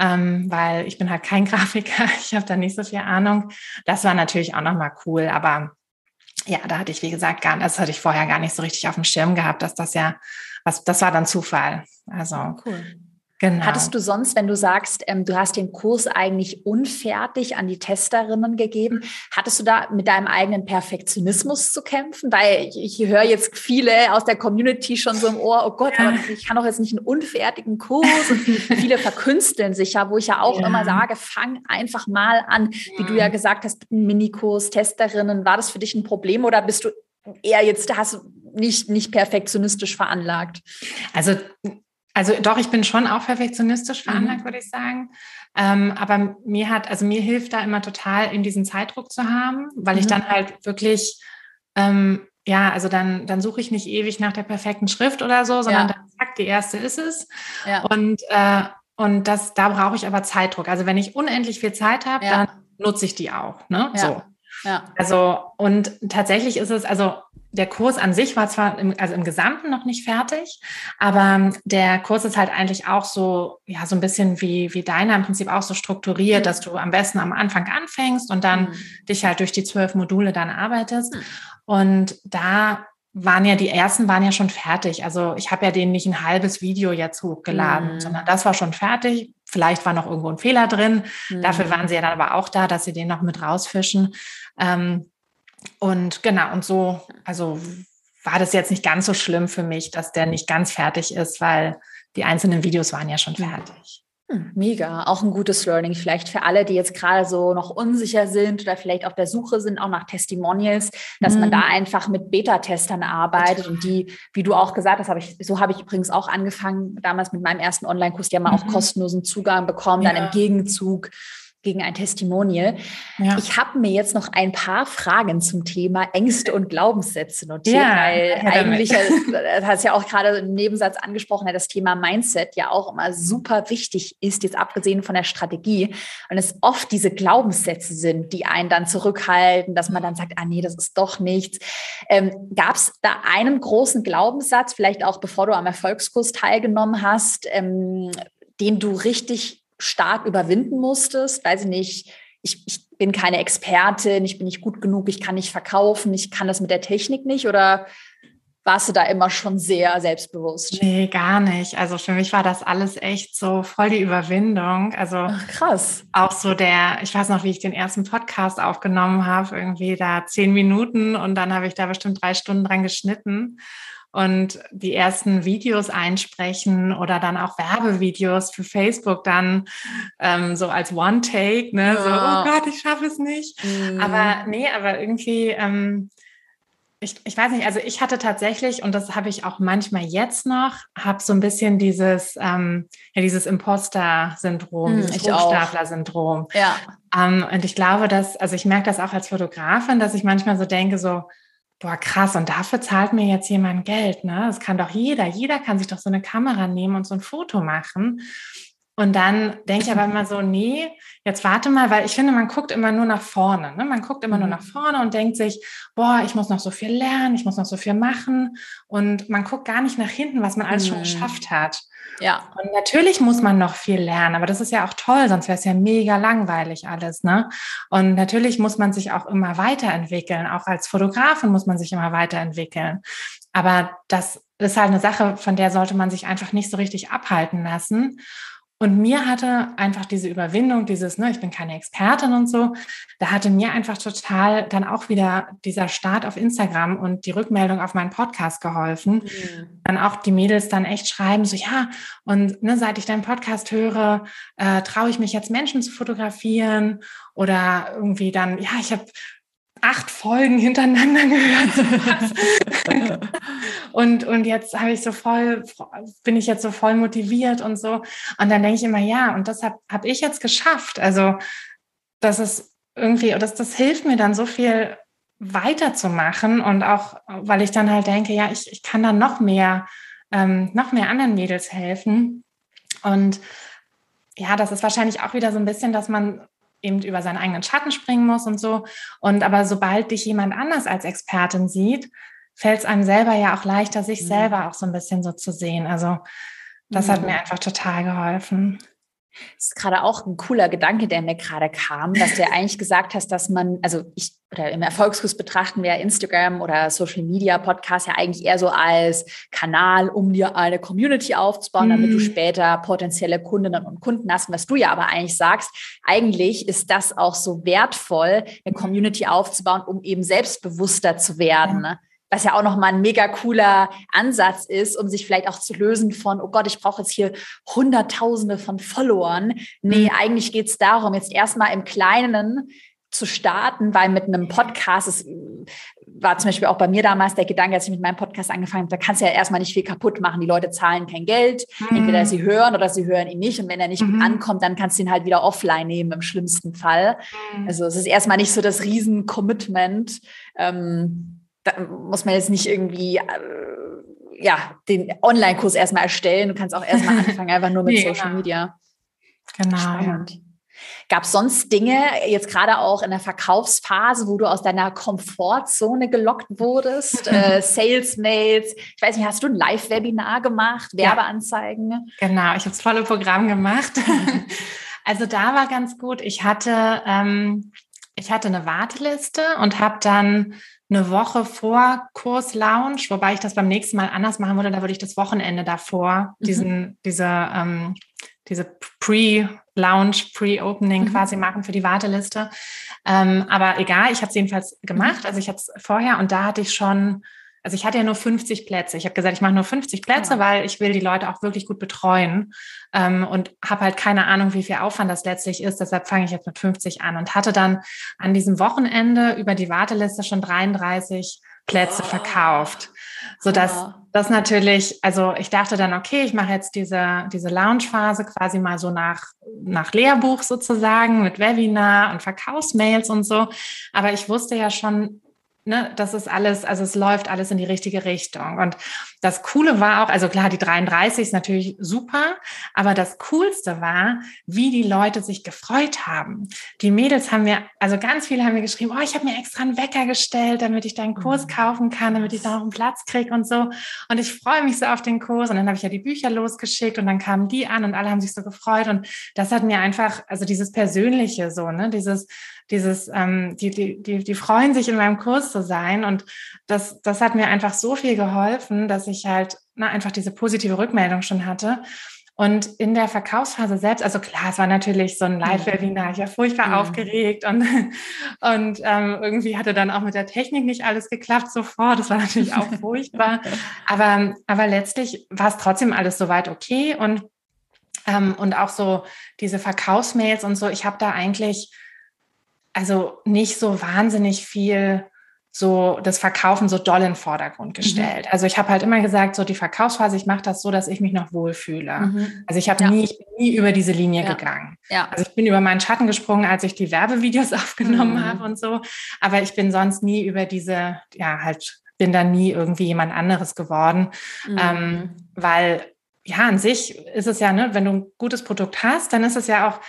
ähm, weil ich bin halt kein (laughs) Grafiker, ich habe da nicht so viel Ahnung. Das war natürlich auch nochmal cool, aber ja, da hatte ich, wie gesagt, gar, das hatte ich vorher gar nicht so richtig auf dem Schirm gehabt, dass das ja, was, das war dann Zufall. Also cool. Genau. Hattest du sonst, wenn du sagst, ähm, du hast den Kurs eigentlich unfertig an die Testerinnen gegeben, hattest du da mit deinem eigenen Perfektionismus zu kämpfen? Weil ich, ich höre jetzt viele aus der Community schon so im Ohr, oh Gott, aber ich kann doch jetzt nicht einen unfertigen Kurs. Und (laughs) viele verkünsteln sich ja, wo ich ja auch ja. immer sage, fang einfach mal an. Wie du ja gesagt hast, mit einem Minikurs, Testerinnen, war das für dich ein Problem oder bist du eher jetzt, hast du nicht, nicht perfektionistisch veranlagt? Also also doch, ich bin schon auch perfektionistisch veranlagt, mhm. würde ich sagen. Ähm, aber mir hat, also mir hilft da immer total, in diesen Zeitdruck zu haben, weil mhm. ich dann halt wirklich, ähm, ja, also dann, dann suche ich nicht ewig nach der perfekten Schrift oder so, sondern ja. dann zack, die erste ist es. Ja. Und, äh, und das, da brauche ich aber Zeitdruck. Also wenn ich unendlich viel Zeit habe, ja. dann nutze ich die auch. Ne? So. Ja. Also, und tatsächlich ist es, also der Kurs an sich war zwar im, also im Gesamten noch nicht fertig, aber der Kurs ist halt eigentlich auch so, ja, so ein bisschen wie, wie deiner im Prinzip auch so strukturiert, mhm. dass du am besten am Anfang anfängst und dann mhm. dich halt durch die zwölf Module dann arbeitest. Mhm. Und da waren ja die ersten waren ja schon fertig. Also ich habe ja denen nicht ein halbes Video jetzt hochgeladen, mhm. sondern das war schon fertig. Vielleicht war noch irgendwo ein Fehler drin. Dafür waren sie ja dann aber auch da, dass sie den noch mit rausfischen. Ähm, und genau, und so, also war das jetzt nicht ganz so schlimm für mich, dass der nicht ganz fertig ist, weil die einzelnen Videos waren ja schon fertig. Hm, mega, auch ein gutes Learning. Vielleicht für alle, die jetzt gerade so noch unsicher sind oder vielleicht auf der Suche sind, auch nach Testimonials, dass mhm. man da einfach mit Beta-Testern arbeitet und die, wie du auch gesagt hast, habe ich, so habe ich übrigens auch angefangen, damals mit meinem ersten Online-Kurs, die haben mhm. auch kostenlosen Zugang bekommen, ja. dann im Gegenzug gegen ein Testimonial. Ja. Ich habe mir jetzt noch ein paar Fragen zum Thema Ängste und Glaubenssätze notiert, ja, weil eigentlich, das hast ja auch gerade im Nebensatz angesprochen, das Thema Mindset ja auch immer super wichtig ist, jetzt abgesehen von der Strategie. Und es oft diese Glaubenssätze sind, die einen dann zurückhalten, dass man dann sagt, ah nee, das ist doch nichts. Ähm, Gab es da einen großen Glaubenssatz, vielleicht auch bevor du am Erfolgskurs teilgenommen hast, ähm, den du richtig stark überwinden musstest? Weiß ich nicht, ich, ich bin keine Expertin, ich bin nicht gut genug, ich kann nicht verkaufen, ich kann das mit der Technik nicht oder warst du da immer schon sehr selbstbewusst? Nee, gar nicht. Also für mich war das alles echt so voll die Überwindung. Also Ach, krass. Auch so der, ich weiß noch, wie ich den ersten Podcast aufgenommen habe, irgendwie da zehn Minuten und dann habe ich da bestimmt drei Stunden dran geschnitten und die ersten Videos einsprechen oder dann auch Werbevideos für Facebook dann ähm, so als One-Take, ne? So, oh Gott, ich schaffe es nicht. Mhm. Aber nee, aber irgendwie, ähm, ich, ich weiß nicht, also ich hatte tatsächlich, und das habe ich auch manchmal jetzt noch, habe so ein bisschen dieses, ähm, ja, dieses Imposter-Syndrom, mhm, dieses Hochstapler-Syndrom. Ja. Ähm, und ich glaube, dass, also ich merke das auch als Fotografin, dass ich manchmal so denke, so, boah, krass, und dafür zahlt mir jetzt jemand Geld, ne? Das kann doch jeder. Jeder kann sich doch so eine Kamera nehmen und so ein Foto machen. Und dann denke ich aber immer so, nee, jetzt warte mal, weil ich finde, man guckt immer nur nach vorne. Ne? Man guckt immer nur nach mhm. vorne und denkt sich, boah, ich muss noch so viel lernen, ich muss noch so viel machen. Und man guckt gar nicht nach hinten, was man alles schon mhm. geschafft hat. Ja. Und natürlich muss man noch viel lernen, aber das ist ja auch toll, sonst wäre es ja mega langweilig alles, ne? Und natürlich muss man sich auch immer weiterentwickeln. Auch als Fotografin muss man sich immer weiterentwickeln. Aber das ist halt eine Sache, von der sollte man sich einfach nicht so richtig abhalten lassen. Und mir hatte einfach diese Überwindung, dieses, ne, ich bin keine Expertin und so, da hatte mir einfach total dann auch wieder dieser Start auf Instagram und die Rückmeldung auf meinen Podcast geholfen. Mhm. Dann auch die Mädels dann echt schreiben, so ja, und ne, seit ich deinen Podcast höre, äh, traue ich mich jetzt Menschen zu fotografieren oder irgendwie dann, ja, ich habe acht Folgen hintereinander (laughs) gehört. und, und jetzt habe ich so voll, bin ich jetzt so voll motiviert und so. Und dann denke ich immer, ja, und das habe hab ich jetzt geschafft. Also, das ist irgendwie, das, das hilft mir dann so viel weiterzumachen und auch, weil ich dann halt denke, ja, ich, ich kann dann noch mehr, ähm, noch mehr anderen Mädels helfen. Und ja, das ist wahrscheinlich auch wieder so ein bisschen, dass man eben über seinen eigenen Schatten springen muss und so. Und aber sobald dich jemand anders als Expertin sieht, fällt es einem selber ja auch leichter, sich mhm. selber auch so ein bisschen so zu sehen. Also das mhm. hat mir einfach total geholfen. Das ist gerade auch ein cooler Gedanke, der mir gerade kam, dass du ja eigentlich gesagt hast, dass man, also ich, oder im Erfolgskurs betrachten wir Instagram oder Social Media Podcast ja eigentlich eher so als Kanal, um dir eine Community aufzubauen, damit mm. du mhm. später potenzielle Kundinnen und Kunden hast. was du ja aber eigentlich sagst, eigentlich ist das auch so wertvoll, eine Community aufzubauen, um eben selbstbewusster zu werden. Ja. Ne? Was ja auch nochmal ein mega cooler Ansatz ist, um sich vielleicht auch zu lösen von, oh Gott, ich brauche jetzt hier Hunderttausende von Followern. Nee, mhm. eigentlich geht es darum, jetzt erstmal im Kleinen zu starten, weil mit einem Podcast, es war zum Beispiel auch bei mir damals der Gedanke, als ich mit meinem Podcast angefangen habe, da kannst du ja erstmal nicht viel kaputt machen. Die Leute zahlen kein Geld, mhm. entweder sie hören oder sie hören ihn nicht. Und wenn er nicht mhm. gut ankommt, dann kannst du ihn halt wieder offline nehmen im schlimmsten Fall. Mhm. Also es ist erstmal nicht so das Riesen-Commitment. Ähm, da muss man jetzt nicht irgendwie äh, ja, den Online-Kurs erstmal erstellen. Du kannst auch erstmal (laughs) anfangen, einfach nur mit nee, Social genau. Media. Genau. Spannend. Gab es sonst Dinge, jetzt gerade auch in der Verkaufsphase, wo du aus deiner Komfortzone gelockt wurdest? (laughs) äh, Sales-Mails, ich weiß nicht, hast du ein Live-Webinar gemacht, Werbeanzeigen? Ja, genau, ich habe das volle Programm gemacht. (laughs) also da war ganz gut, ich hatte, ähm, ich hatte eine Warteliste und habe dann eine Woche vor Kurs-Lounge, wobei ich das beim nächsten Mal anders machen würde, da würde ich das Wochenende davor, mhm. diesen, diese, ähm, diese Pre-Lounge, Pre-Opening mhm. quasi machen für die Warteliste. Ähm, aber egal, ich habe es jedenfalls gemacht. Mhm. Also ich hatte es vorher und da hatte ich schon also ich hatte ja nur 50 Plätze. Ich habe gesagt, ich mache nur 50 Plätze, ja. weil ich will die Leute auch wirklich gut betreuen ähm, und habe halt keine Ahnung, wie viel Aufwand das letztlich ist. Deshalb fange ich jetzt mit 50 an und hatte dann an diesem Wochenende über die Warteliste schon 33 Plätze oh. verkauft. So dass oh. das natürlich, also ich dachte dann, okay, ich mache jetzt diese, diese Lounge-Phase quasi mal so nach, nach Lehrbuch sozusagen mit Webinar und Verkaufsmails und so. Aber ich wusste ja schon, ne, das ist alles, also es läuft alles in die richtige Richtung. Und das Coole war auch, also klar, die 33 ist natürlich super, aber das Coolste war, wie die Leute sich gefreut haben. Die Mädels haben mir, also ganz viele haben mir geschrieben, oh, ich habe mir extra einen Wecker gestellt, damit ich deinen Kurs mhm. kaufen kann, damit ich da noch einen Platz kriege und so. Und ich freue mich so auf den Kurs. Und dann habe ich ja die Bücher losgeschickt und dann kamen die an und alle haben sich so gefreut. Und das hat mir einfach, also dieses Persönliche so, ne, dieses, dieses, ähm, die, die, die, die freuen sich in meinem Kurs zu sein. Und das, das hat mir einfach so viel geholfen, dass ich halt na, einfach diese positive Rückmeldung schon hatte. Und in der Verkaufsphase selbst, also klar, es war natürlich so ein Live-Webinar, ich war furchtbar mhm. aufgeregt und, (laughs) und ähm, irgendwie hatte dann auch mit der Technik nicht alles geklappt sofort. Das war natürlich auch (laughs) furchtbar. Aber, aber letztlich war es trotzdem alles soweit okay. Und, ähm, und auch so diese Verkaufsmails und so, ich habe da eigentlich also nicht so wahnsinnig viel so das Verkaufen so doll in den Vordergrund mhm. gestellt. Mhm. Also ich habe halt immer gesagt, so die Verkaufsphase, ich mache das so, dass ich mich noch wohlfühle. Mhm. Also ich habe ja. nie, ich bin nie über diese Linie ja. gegangen. Ja. Also ich bin über meinen Schatten gesprungen, als ich die Werbevideos (laughs) aufgenommen mhm. habe und so. Aber ich bin sonst nie über diese, ja, halt bin dann nie irgendwie jemand anderes geworden, mhm. ähm, weil ja, an sich ist es ja, ne, wenn du ein gutes Produkt hast, dann ist es ja auch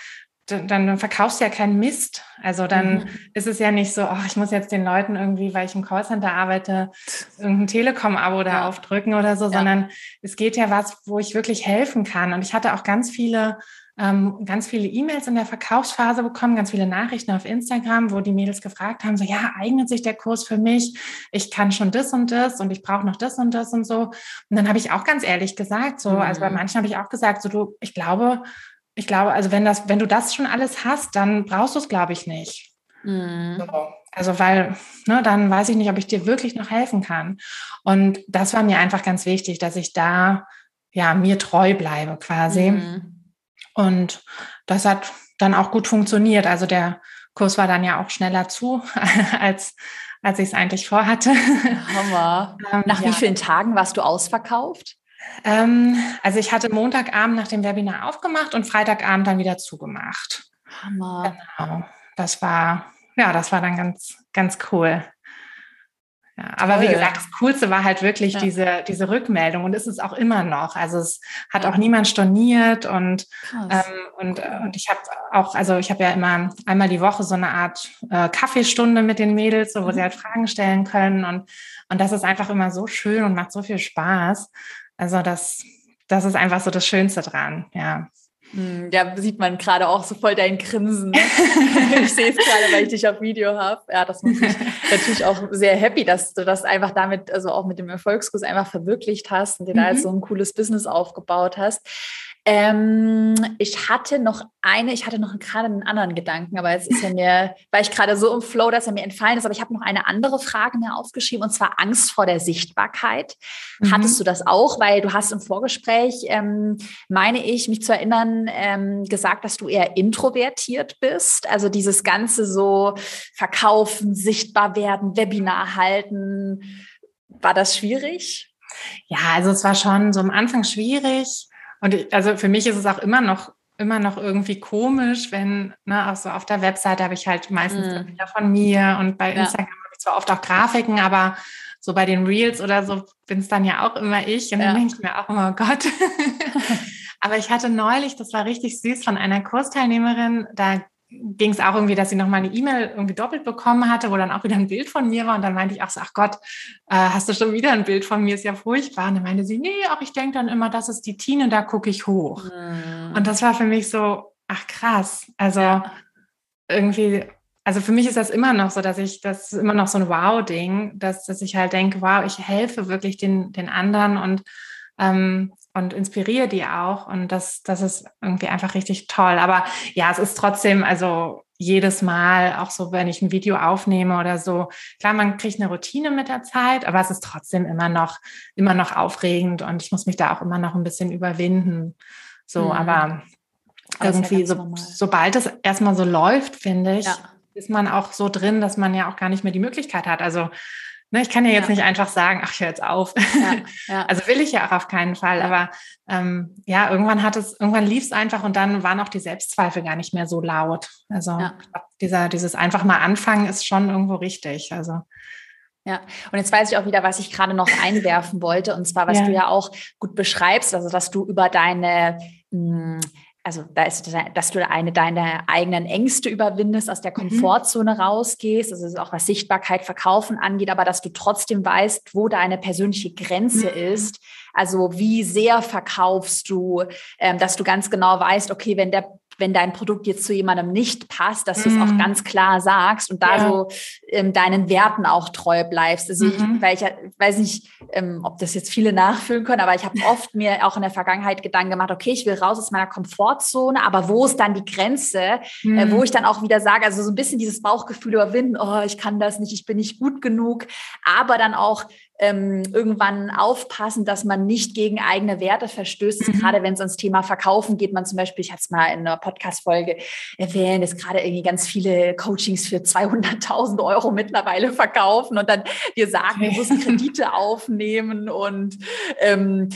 dann, dann verkaufst du ja keinen Mist. Also dann mhm. ist es ja nicht so, oh, ich muss jetzt den Leuten irgendwie, weil ich im Callcenter arbeite, irgendein Telekom-Abo da ja. aufdrücken oder so, ja. sondern es geht ja was, wo ich wirklich helfen kann. Und ich hatte auch ganz viele ähm, ganz viele E-Mails in der Verkaufsphase bekommen, ganz viele Nachrichten auf Instagram, wo die Mädels gefragt haben, so ja, eignet sich der Kurs für mich? Ich kann schon das und das und ich brauche noch das und das und so. Und dann habe ich auch ganz ehrlich gesagt, so, also bei mhm. manchen habe ich auch gesagt, so du, ich glaube, ich glaube, also wenn das, wenn du das schon alles hast, dann brauchst du es, glaube ich, nicht. Mhm. So. Also weil, ne, dann weiß ich nicht, ob ich dir wirklich noch helfen kann. Und das war mir einfach ganz wichtig, dass ich da ja mir treu bleibe quasi. Mhm. Und das hat dann auch gut funktioniert. Also der Kurs war dann ja auch schneller zu, (laughs) als, als ich es eigentlich vorhatte. Hammer. (laughs) ähm, Nach ja. wie vielen Tagen warst du ausverkauft? Ähm, also ich hatte Montagabend nach dem Webinar aufgemacht und Freitagabend dann wieder zugemacht. Hammer. Genau. Das war, ja, das war dann ganz, ganz cool. Ja, aber wie gesagt, das Coolste war halt wirklich ja. diese, diese Rückmeldung und ist es auch immer noch. Also es hat auch niemand storniert und, ähm, und, äh, und ich habe auch, also ich habe ja immer einmal die Woche so eine Art äh, Kaffeestunde mit den Mädels, so, wo mhm. sie halt Fragen stellen können und, und das ist einfach immer so schön und macht so viel Spaß. Also das, das ist einfach so das Schönste dran, ja. Hm, ja, sieht man gerade auch so voll dein Grinsen. Ne? (laughs) ich sehe es gerade, weil ich dich auf Video habe. Ja, das macht mich (laughs) natürlich auch sehr happy, dass du das einfach damit, also auch mit dem Erfolgskurs einfach verwirklicht hast und dir mhm. da jetzt so ein cooles Business aufgebaut hast. Ähm, ich hatte noch eine, ich hatte noch gerade einen anderen Gedanken, aber jetzt ist er mir, weil ich gerade so im Flow, dass er mir entfallen ist, aber ich habe noch eine andere Frage mir aufgeschrieben und zwar Angst vor der Sichtbarkeit. Mhm. Hattest du das auch? Weil du hast im Vorgespräch, ähm, meine ich, mich zu erinnern, ähm, gesagt, dass du eher introvertiert bist. Also dieses ganze so verkaufen, sichtbar werden, Webinar halten. War das schwierig? Ja, also es war schon so am Anfang schwierig. Und ich, also für mich ist es auch immer noch immer noch irgendwie komisch, wenn, ne, auch so auf der Webseite habe ich halt meistens mm. Bilder von mir und bei Instagram ja. habe ich zwar oft auch Grafiken, aber so bei den Reels oder so bin es dann ja auch immer ich und ja. dann denke ich mir auch immer, oh Gott. (laughs) aber ich hatte neulich, das war richtig süß, von einer Kursteilnehmerin, da ging es auch irgendwie, dass sie nochmal eine E-Mail irgendwie doppelt bekommen hatte, wo dann auch wieder ein Bild von mir war. Und dann meinte ich auch so, ach Gott, äh, hast du schon wieder ein Bild von mir? Ist ja furchtbar. Und dann meinte sie, nee, auch ich denke dann immer, das ist die Tine, da gucke ich hoch. Mhm. Und das war für mich so, ach krass. Also ja. irgendwie, also für mich ist das immer noch so, dass ich, das ist immer noch so ein Wow-Ding, dass, dass ich halt denke, wow, ich helfe wirklich den, den anderen und ähm, und inspiriere die auch. Und das, das ist irgendwie einfach richtig toll. Aber ja, es ist trotzdem, also jedes Mal, auch so, wenn ich ein Video aufnehme oder so, klar, man kriegt eine Routine mit der Zeit, aber es ist trotzdem immer noch, immer noch aufregend und ich muss mich da auch immer noch ein bisschen überwinden. So, mhm. aber irgendwie, ja so, sobald es erstmal so läuft, finde ich, ja. ist man auch so drin, dass man ja auch gar nicht mehr die Möglichkeit hat. Also Ne, ich kann ja jetzt ja. nicht einfach sagen, ach, ich höre jetzt auf. Ja, ja. (laughs) Also will ich ja auch auf keinen Fall. Aber ähm, ja, irgendwann hat es, irgendwann lief es einfach und dann waren auch die Selbstzweifel gar nicht mehr so laut. Also dieser, dieses einfach mal anfangen ist schon irgendwo richtig. Also ja, und jetzt weiß ich auch wieder, was ich gerade noch einwerfen wollte, und zwar, was du ja auch gut beschreibst, also dass du über deine mh, hm, also da ist, dass du eine deine eigenen Ängste überwindest, aus der mhm. Komfortzone mhm. rausgehst, also auch was Sichtbarkeit, Verkaufen angeht, aber dass du trotzdem weißt, wo deine persönliche Grenze mhm. ist. Also wie sehr verkaufst du, ähm, dass du ganz genau weißt, okay, wenn der wenn dein Produkt jetzt zu jemandem nicht passt, dass du es auch mhm. ganz klar sagst und da ja. so ähm, deinen Werten auch treu bleibst. Also ich, mhm. weil ich, ich weiß nicht, ähm, ob das jetzt viele nachfühlen können, aber ich habe oft mir auch in der Vergangenheit Gedanken gemacht, okay, ich will raus aus meiner Komfortzone, aber wo ist dann die Grenze, mhm. äh, wo mhm. ich dann auch wieder sage, also so ein bisschen dieses Bauchgefühl überwinden, oh, ich kann das nicht, ich bin nicht gut genug, aber dann auch ähm, irgendwann aufpassen, dass man nicht gegen eigene Werte verstößt. Mhm. Gerade wenn es ums Thema Verkaufen geht, man zum Beispiel, ich hatte es mal in einer Podcast-Folge erwähnt, dass gerade irgendwie ganz viele Coachings für 200.000 Euro mittlerweile verkaufen und dann dir sagen, du musst Kredite (laughs) aufnehmen und ähm,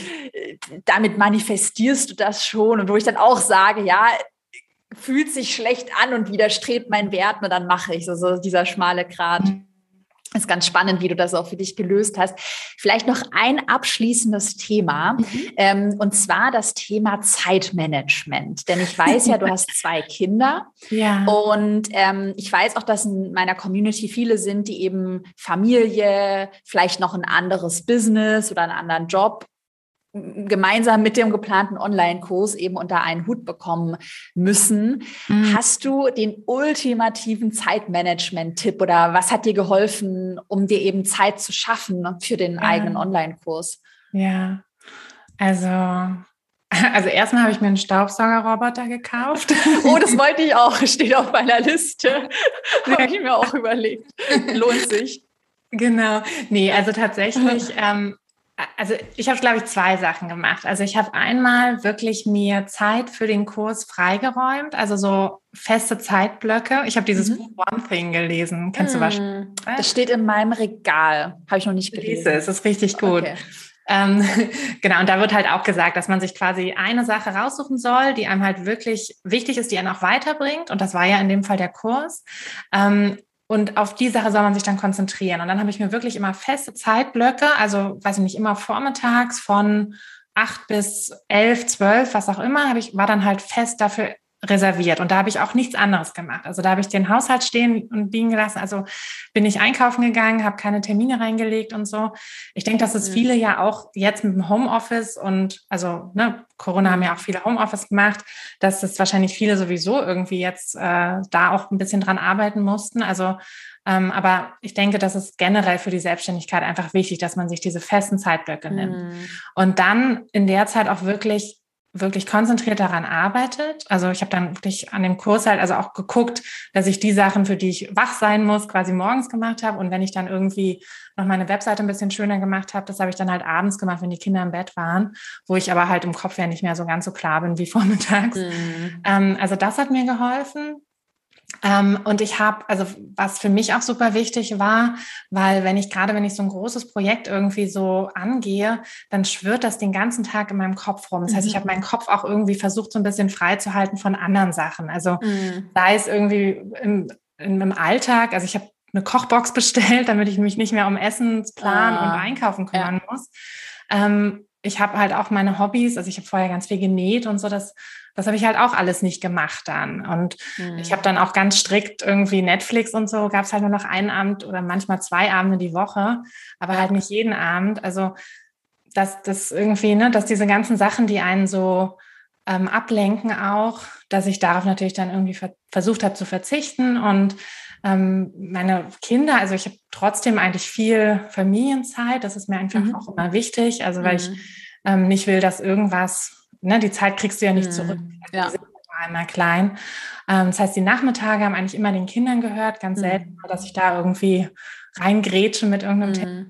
damit manifestierst du das schon. Und wo ich dann auch sage, ja, fühlt sich schlecht an und widerstrebt meinen Werten und dann mache ich so, so dieser schmale Grat. Mhm. Ist ganz spannend, wie du das auch für dich gelöst hast. Vielleicht noch ein abschließendes Thema, mhm. ähm, und zwar das Thema Zeitmanagement. Denn ich weiß ja, du (laughs) hast zwei Kinder. Ja. Und ähm, ich weiß auch, dass in meiner Community viele sind, die eben Familie, vielleicht noch ein anderes Business oder einen anderen Job gemeinsam mit dem geplanten Online-Kurs eben unter einen Hut bekommen müssen. Mhm. Hast du den ultimativen Zeitmanagement-Tipp oder was hat dir geholfen, um dir eben Zeit zu schaffen für den ja. eigenen Online-Kurs? Ja, also (laughs) also erstmal habe ich mir einen Staubsaugerroboter gekauft. (laughs) Oh, das wollte ich auch, steht auf meiner Liste. (laughs) habe ich mir auch überlegt. Lohnt sich. Genau. Nee, also tatsächlich ähm, also ich habe, glaube ich, zwei Sachen gemacht. Also ich habe einmal wirklich mir Zeit für den Kurs freigeräumt, also so feste Zeitblöcke. Ich habe dieses mhm. Buch One Thing gelesen. Kennst mhm. du was? Mm, das steht in meinem Regal. Habe ich noch nicht gelesen. Es ist richtig gut. Okay. Ähm, (laughs) genau, und da wird halt auch gesagt, dass man sich quasi eine Sache raussuchen soll, die einem halt wirklich wichtig ist, die einen auch weiterbringt. Und das war ja in dem Fall der Kurs. Ähm, und auf die Sache soll man sich dann konzentrieren. Und dann habe ich mir wirklich immer feste Zeitblöcke, also weiß ich nicht, immer vormittags von acht bis elf, zwölf, was auch immer, habe ich, war dann halt fest dafür reserviert. Und da habe ich auch nichts anderes gemacht. Also da habe ich den Haushalt stehen und liegen gelassen. Also bin ich einkaufen gegangen, habe keine Termine reingelegt und so. Ich denke, dass es mhm. viele ja auch jetzt mit dem Homeoffice und also ne, Corona haben ja auch viele Homeoffice gemacht, dass es wahrscheinlich viele sowieso irgendwie jetzt äh, da auch ein bisschen dran arbeiten mussten. Also ähm, aber ich denke, das ist generell für die Selbstständigkeit einfach wichtig, dass man sich diese festen Zeitblöcke nimmt. Mhm. Und dann in der Zeit auch wirklich wirklich konzentriert daran arbeitet. Also ich habe dann wirklich an dem Kurs halt also auch geguckt, dass ich die Sachen, für die ich wach sein muss, quasi morgens gemacht habe. Und wenn ich dann irgendwie noch meine Webseite ein bisschen schöner gemacht habe, das habe ich dann halt abends gemacht, wenn die Kinder im Bett waren, wo ich aber halt im Kopf ja nicht mehr so ganz so klar bin wie (laughs) vormittags. Mhm. Ähm, also das hat mir geholfen. Ähm, und ich habe, also was für mich auch super wichtig war, weil wenn ich gerade, wenn ich so ein großes Projekt irgendwie so angehe, dann schwirrt das den ganzen Tag in meinem Kopf rum. Das heißt, ich mhm. habe meinen Kopf auch irgendwie versucht, so ein bisschen freizuhalten von anderen Sachen. Also mhm. sei es irgendwie im, im, im Alltag, also ich habe eine Kochbox (laughs) bestellt, damit ich mich nicht mehr um Essensplan ah, und Einkaufen kümmern ja. muss. Ähm, ich habe halt auch meine Hobbys, also ich habe vorher ganz viel genäht und so, das das habe ich halt auch alles nicht gemacht dann. Und mhm. ich habe dann auch ganz strikt irgendwie Netflix und so, gab es halt nur noch einen Abend oder manchmal zwei Abende die Woche, aber halt nicht jeden Abend. Also dass das irgendwie, ne, dass diese ganzen Sachen, die einen so ähm, ablenken auch, dass ich darauf natürlich dann irgendwie ver versucht habe zu verzichten und ähm, meine Kinder, also ich habe trotzdem eigentlich viel Familienzeit, das ist mir einfach mhm. auch immer wichtig, also weil mhm. ich ähm, nicht will, dass irgendwas ne, die Zeit kriegst du ja nicht zurück. Mhm. Ja. Die sind einmal klein. Ähm, das heißt, die Nachmittage haben eigentlich immer den Kindern gehört. Ganz mhm. selten, dass ich da irgendwie reingrätsche mit irgendeinem mhm. Thema.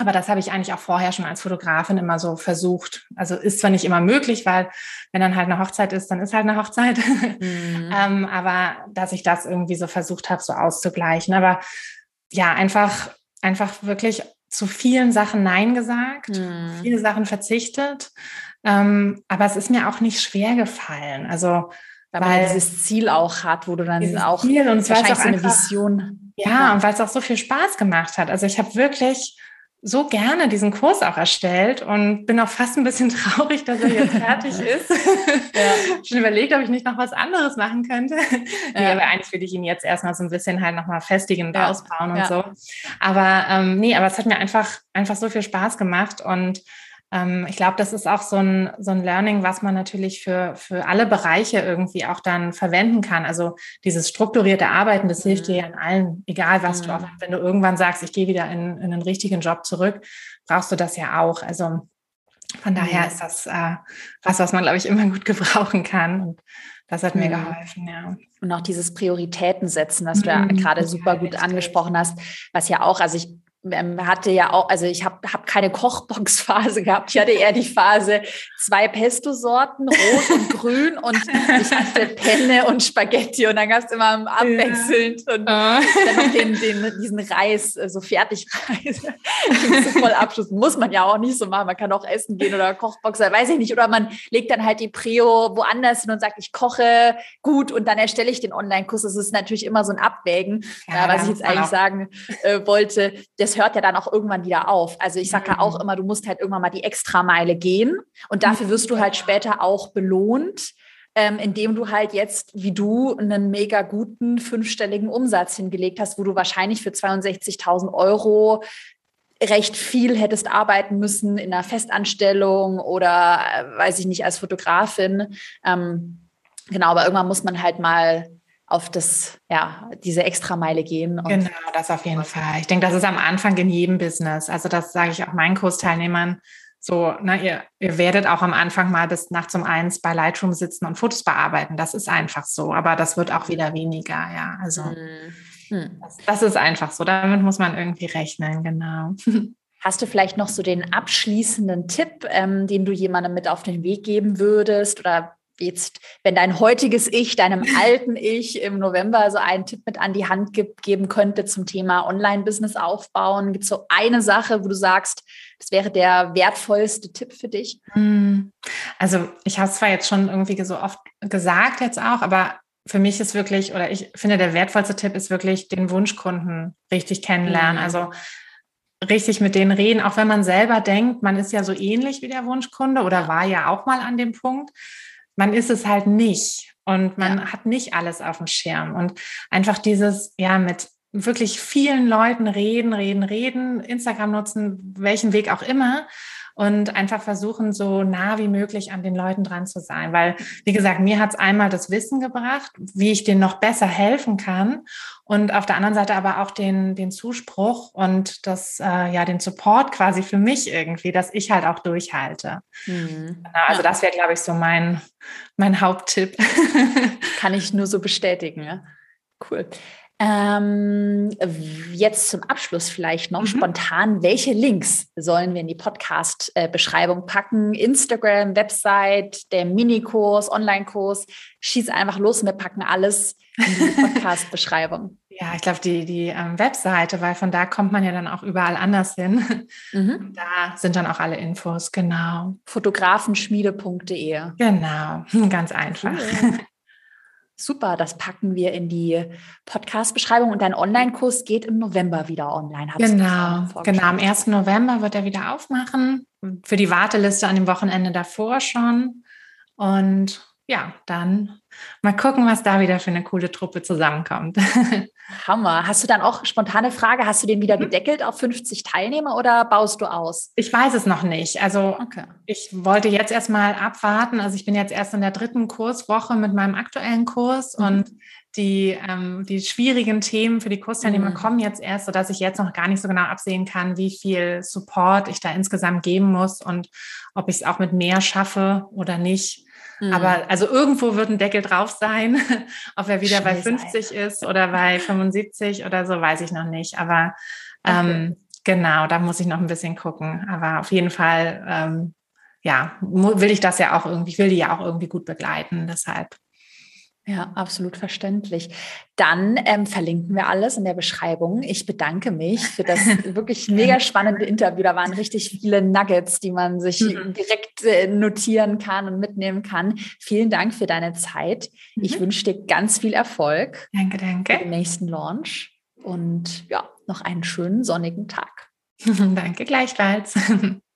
Aber das habe ich eigentlich auch vorher schon als Fotografin immer so versucht. Also ist zwar nicht immer möglich, weil wenn dann halt eine Hochzeit ist, dann ist halt eine Hochzeit. (laughs) Mhm. ähm, aber dass ich das irgendwie so versucht habe, so auszugleichen. Aber ja, einfach, einfach wirklich zu vielen Sachen Nein gesagt, mhm. viele Sachen verzichtet. Ähm, aber es ist mir auch nicht schwer gefallen. Also weil, weil man dieses Ziel auch hat, wo du dann auch Ziel und wahrscheinlich auch so eine Vision. Ja, und weil es auch so viel Spaß gemacht hat. Also ich habe wirklich so gerne diesen Kurs auch erstellt und bin auch fast ein bisschen (laughs) traurig, dass er jetzt fertig (laughs) ist. ja. (laughs) Schon überlegt, ob ich nicht noch was anderes machen könnte. Ja. Nee, aber eigentlich will ich ihn jetzt erstmal so ein bisschen halt nochmal festigen und ja. ausbauen und ja. so. Aber ähm, nee, aber es hat mir einfach, einfach so viel Spaß gemacht und ich glaube, das ist auch so ein, so ein Learning, was man natürlich für, für alle Bereiche irgendwie auch dann verwenden kann. Also dieses strukturierte Arbeiten, das mhm. hilft dir ja in allen, egal was mhm. du, auch wenn du irgendwann sagst, ich gehe wieder in, in einen richtigen Job zurück, brauchst du das ja auch. Also von daher mhm. ist das äh, was, was man, glaube ich, immer gut (laughs) gebrauchen kann. Und das hat mir mhm. geholfen, ja. Und auch dieses Prioritäten setzen, was du ja mhm. gerade super gut angesprochen hast, was ja auch, also ich ähm, hatte ja auch, also ich habe hab keine Kochbox-Phase (laughs) gehabt. Ich hatte eher die Phase zwei Pesto-Sorten, rot und (laughs) grün und ich hatte Penne und Spaghetti und dann gab es immer abwechselnd ja. und oh. dann noch den, den, diesen Reis, äh, so Fertigreis. (laughs) voll Abschluss. Muss man ja auch nicht so machen. Man kann auch essen gehen oder Kochbox, weiß ich nicht. Oder man legt dann halt die Prio woanders hin und sagt, ich koche gut und dann erstelle ich den Online-Kurs. Das ist natürlich immer so ein Abwägen, ja, was ich jetzt eigentlich sagen äh, wollte. Das hört ja dann auch irgendwann wieder auf. Also ich sage ja auch mhm. immer, du musst halt irgendwann mal die Extrameile gehen und dafür wirst du halt später auch belohnt. Ähm, indem du halt jetzt, wie du, einen mega guten fünfstelligen Umsatz hingelegt hast, wo du wahrscheinlich für 62.000 Euro recht viel hättest arbeiten müssen in einer Festanstellung oder, äh, weiß ich nicht, als Fotografin. Ähm, genau, aber irgendwann muss man halt mal auf das, ja, diese Extrameile gehen. genau, das auf jeden Fall. Ich denke, das ist am Anfang in jedem Business. Also das sage ich auch meinen Kursteilnehmern. So, na, ihr, ihr werdet auch am Anfang mal bis nachts um eins bei Lightroom sitzen und Fotos bearbeiten. Das ist einfach so. Aber das wird auch wieder weniger, ja. Also hm. das, das ist einfach so. Damit muss man irgendwie rechnen, genau. (laughs) Hast du vielleicht noch so den abschließenden Tipp, ähm, den du jemandem mit auf den Weg geben würdest? Oder jetzt, wenn dein heutiges Ich, deinem alten Ich im November so einen Tipp mit an die Hand gibt, geben könnte zum Thema Online-Business aufbauen? Gibt es so eine Sache, wo du sagst, das wäre der wertvollste Tipp für dich? Hm. Also ich habe es zwar jetzt schon irgendwie so oft gesagt jetzt auch, aber für mich ist wirklich, oder ich finde, der wertvollste Tipp ist wirklich den Wunschkunden richtig kennenlernen. Mhm. Also richtig mit denen reden, auch wenn man selber denkt, man ist ja so ähnlich wie der Wunschkunde oder war ja auch mal an dem Punkt man ist es halt nicht und man ja. hat nicht alles auf dem Schirm und einfach dieses, ja, mit wirklich vielen Leuten reden, reden, reden, Instagram nutzen, welchen Weg auch immer und einfach versuchen, so nah wie möglich an den Leuten dran zu sein. Weil, wie gesagt, mir hat es einmal das Wissen gebracht, wie ich denen noch besser helfen kann und auf der anderen Seite aber auch den, den Zuspruch und das, äh, ja, den Support quasi für mich irgendwie, dass ich halt auch durchhalte. Mhm. Genau, also ja. das wäre, glaube ich, so mein, mein Haupttipp. (laughs) Kann ich nur so bestätigen, ja. Cool. Ähm, jetzt zum Abschluss vielleicht noch mhm. spontan, welche Links sollen wir in die Podcast-Beschreibung packen? Instagram, Website, der Minikurs, Online-Kurs. Schieß einfach los, wir packen alles in die (laughs) Podcast-Beschreibung. Ja, ich glaube, die, die ähm, Webseite, weil von da kommt man ja dann auch überall anders hin. Mhm. Da sind dann auch alle Infos, genau. Fotografenschmiede.de. Genau, (laughs) ganz einfach. Cool. Super, das packen wir in die Podcast-Beschreibung und dein Online-Kurs geht im November wieder online. Genau, genau. Am 1. November wird er wieder aufmachen. Für die Warteliste an dem Wochenende davor schon. Und ja, dann mal gucken, was da wieder für eine coole Truppe zusammenkommt. (laughs) Hammer. Hast du dann auch spontane Frage? Hast du den wieder mhm. gedeckelt auf 50 Teilnehmer oder baust du aus? Ich weiß es noch nicht. Also okay. ich wollte jetzt erstmal abwarten. Also ich bin jetzt erst in der dritten Kurswoche mit meinem aktuellen Kurs mhm. und die, ähm, die schwierigen Themen für die Kursteilnehmer mhm. kommen jetzt erst, sodass ich jetzt noch gar nicht so genau absehen kann, wie viel Support ich da insgesamt geben muss und ob ich es auch mit mehr schaffe oder nicht. Mhm. Aber also irgendwo wird ein Deckel drauf sein. (laughs) Ob er wieder Scheiße, bei 50 Alter. ist oder bei 75 oder so, weiß ich noch nicht. Aber ähm, okay. genau, da muss ich noch ein bisschen gucken. Aber auf jeden Fall, ähm, ja, will ich das ja auch irgendwie, ich will die ja auch irgendwie gut begleiten. Deshalb ja, absolut verständlich. Dann ähm, verlinken wir alles in der Beschreibung. Ich bedanke mich für das (laughs) wirklich mega spannende Interview. Da waren richtig viele Nuggets, die man sich mhm. direkt äh, notieren kann und mitnehmen kann. Vielen Dank für deine Zeit. Mhm. Ich wünsche dir ganz viel Erfolg. Danke, danke. Für den nächsten Launch und ja, noch einen schönen sonnigen Tag. (laughs) danke gleichfalls. (laughs)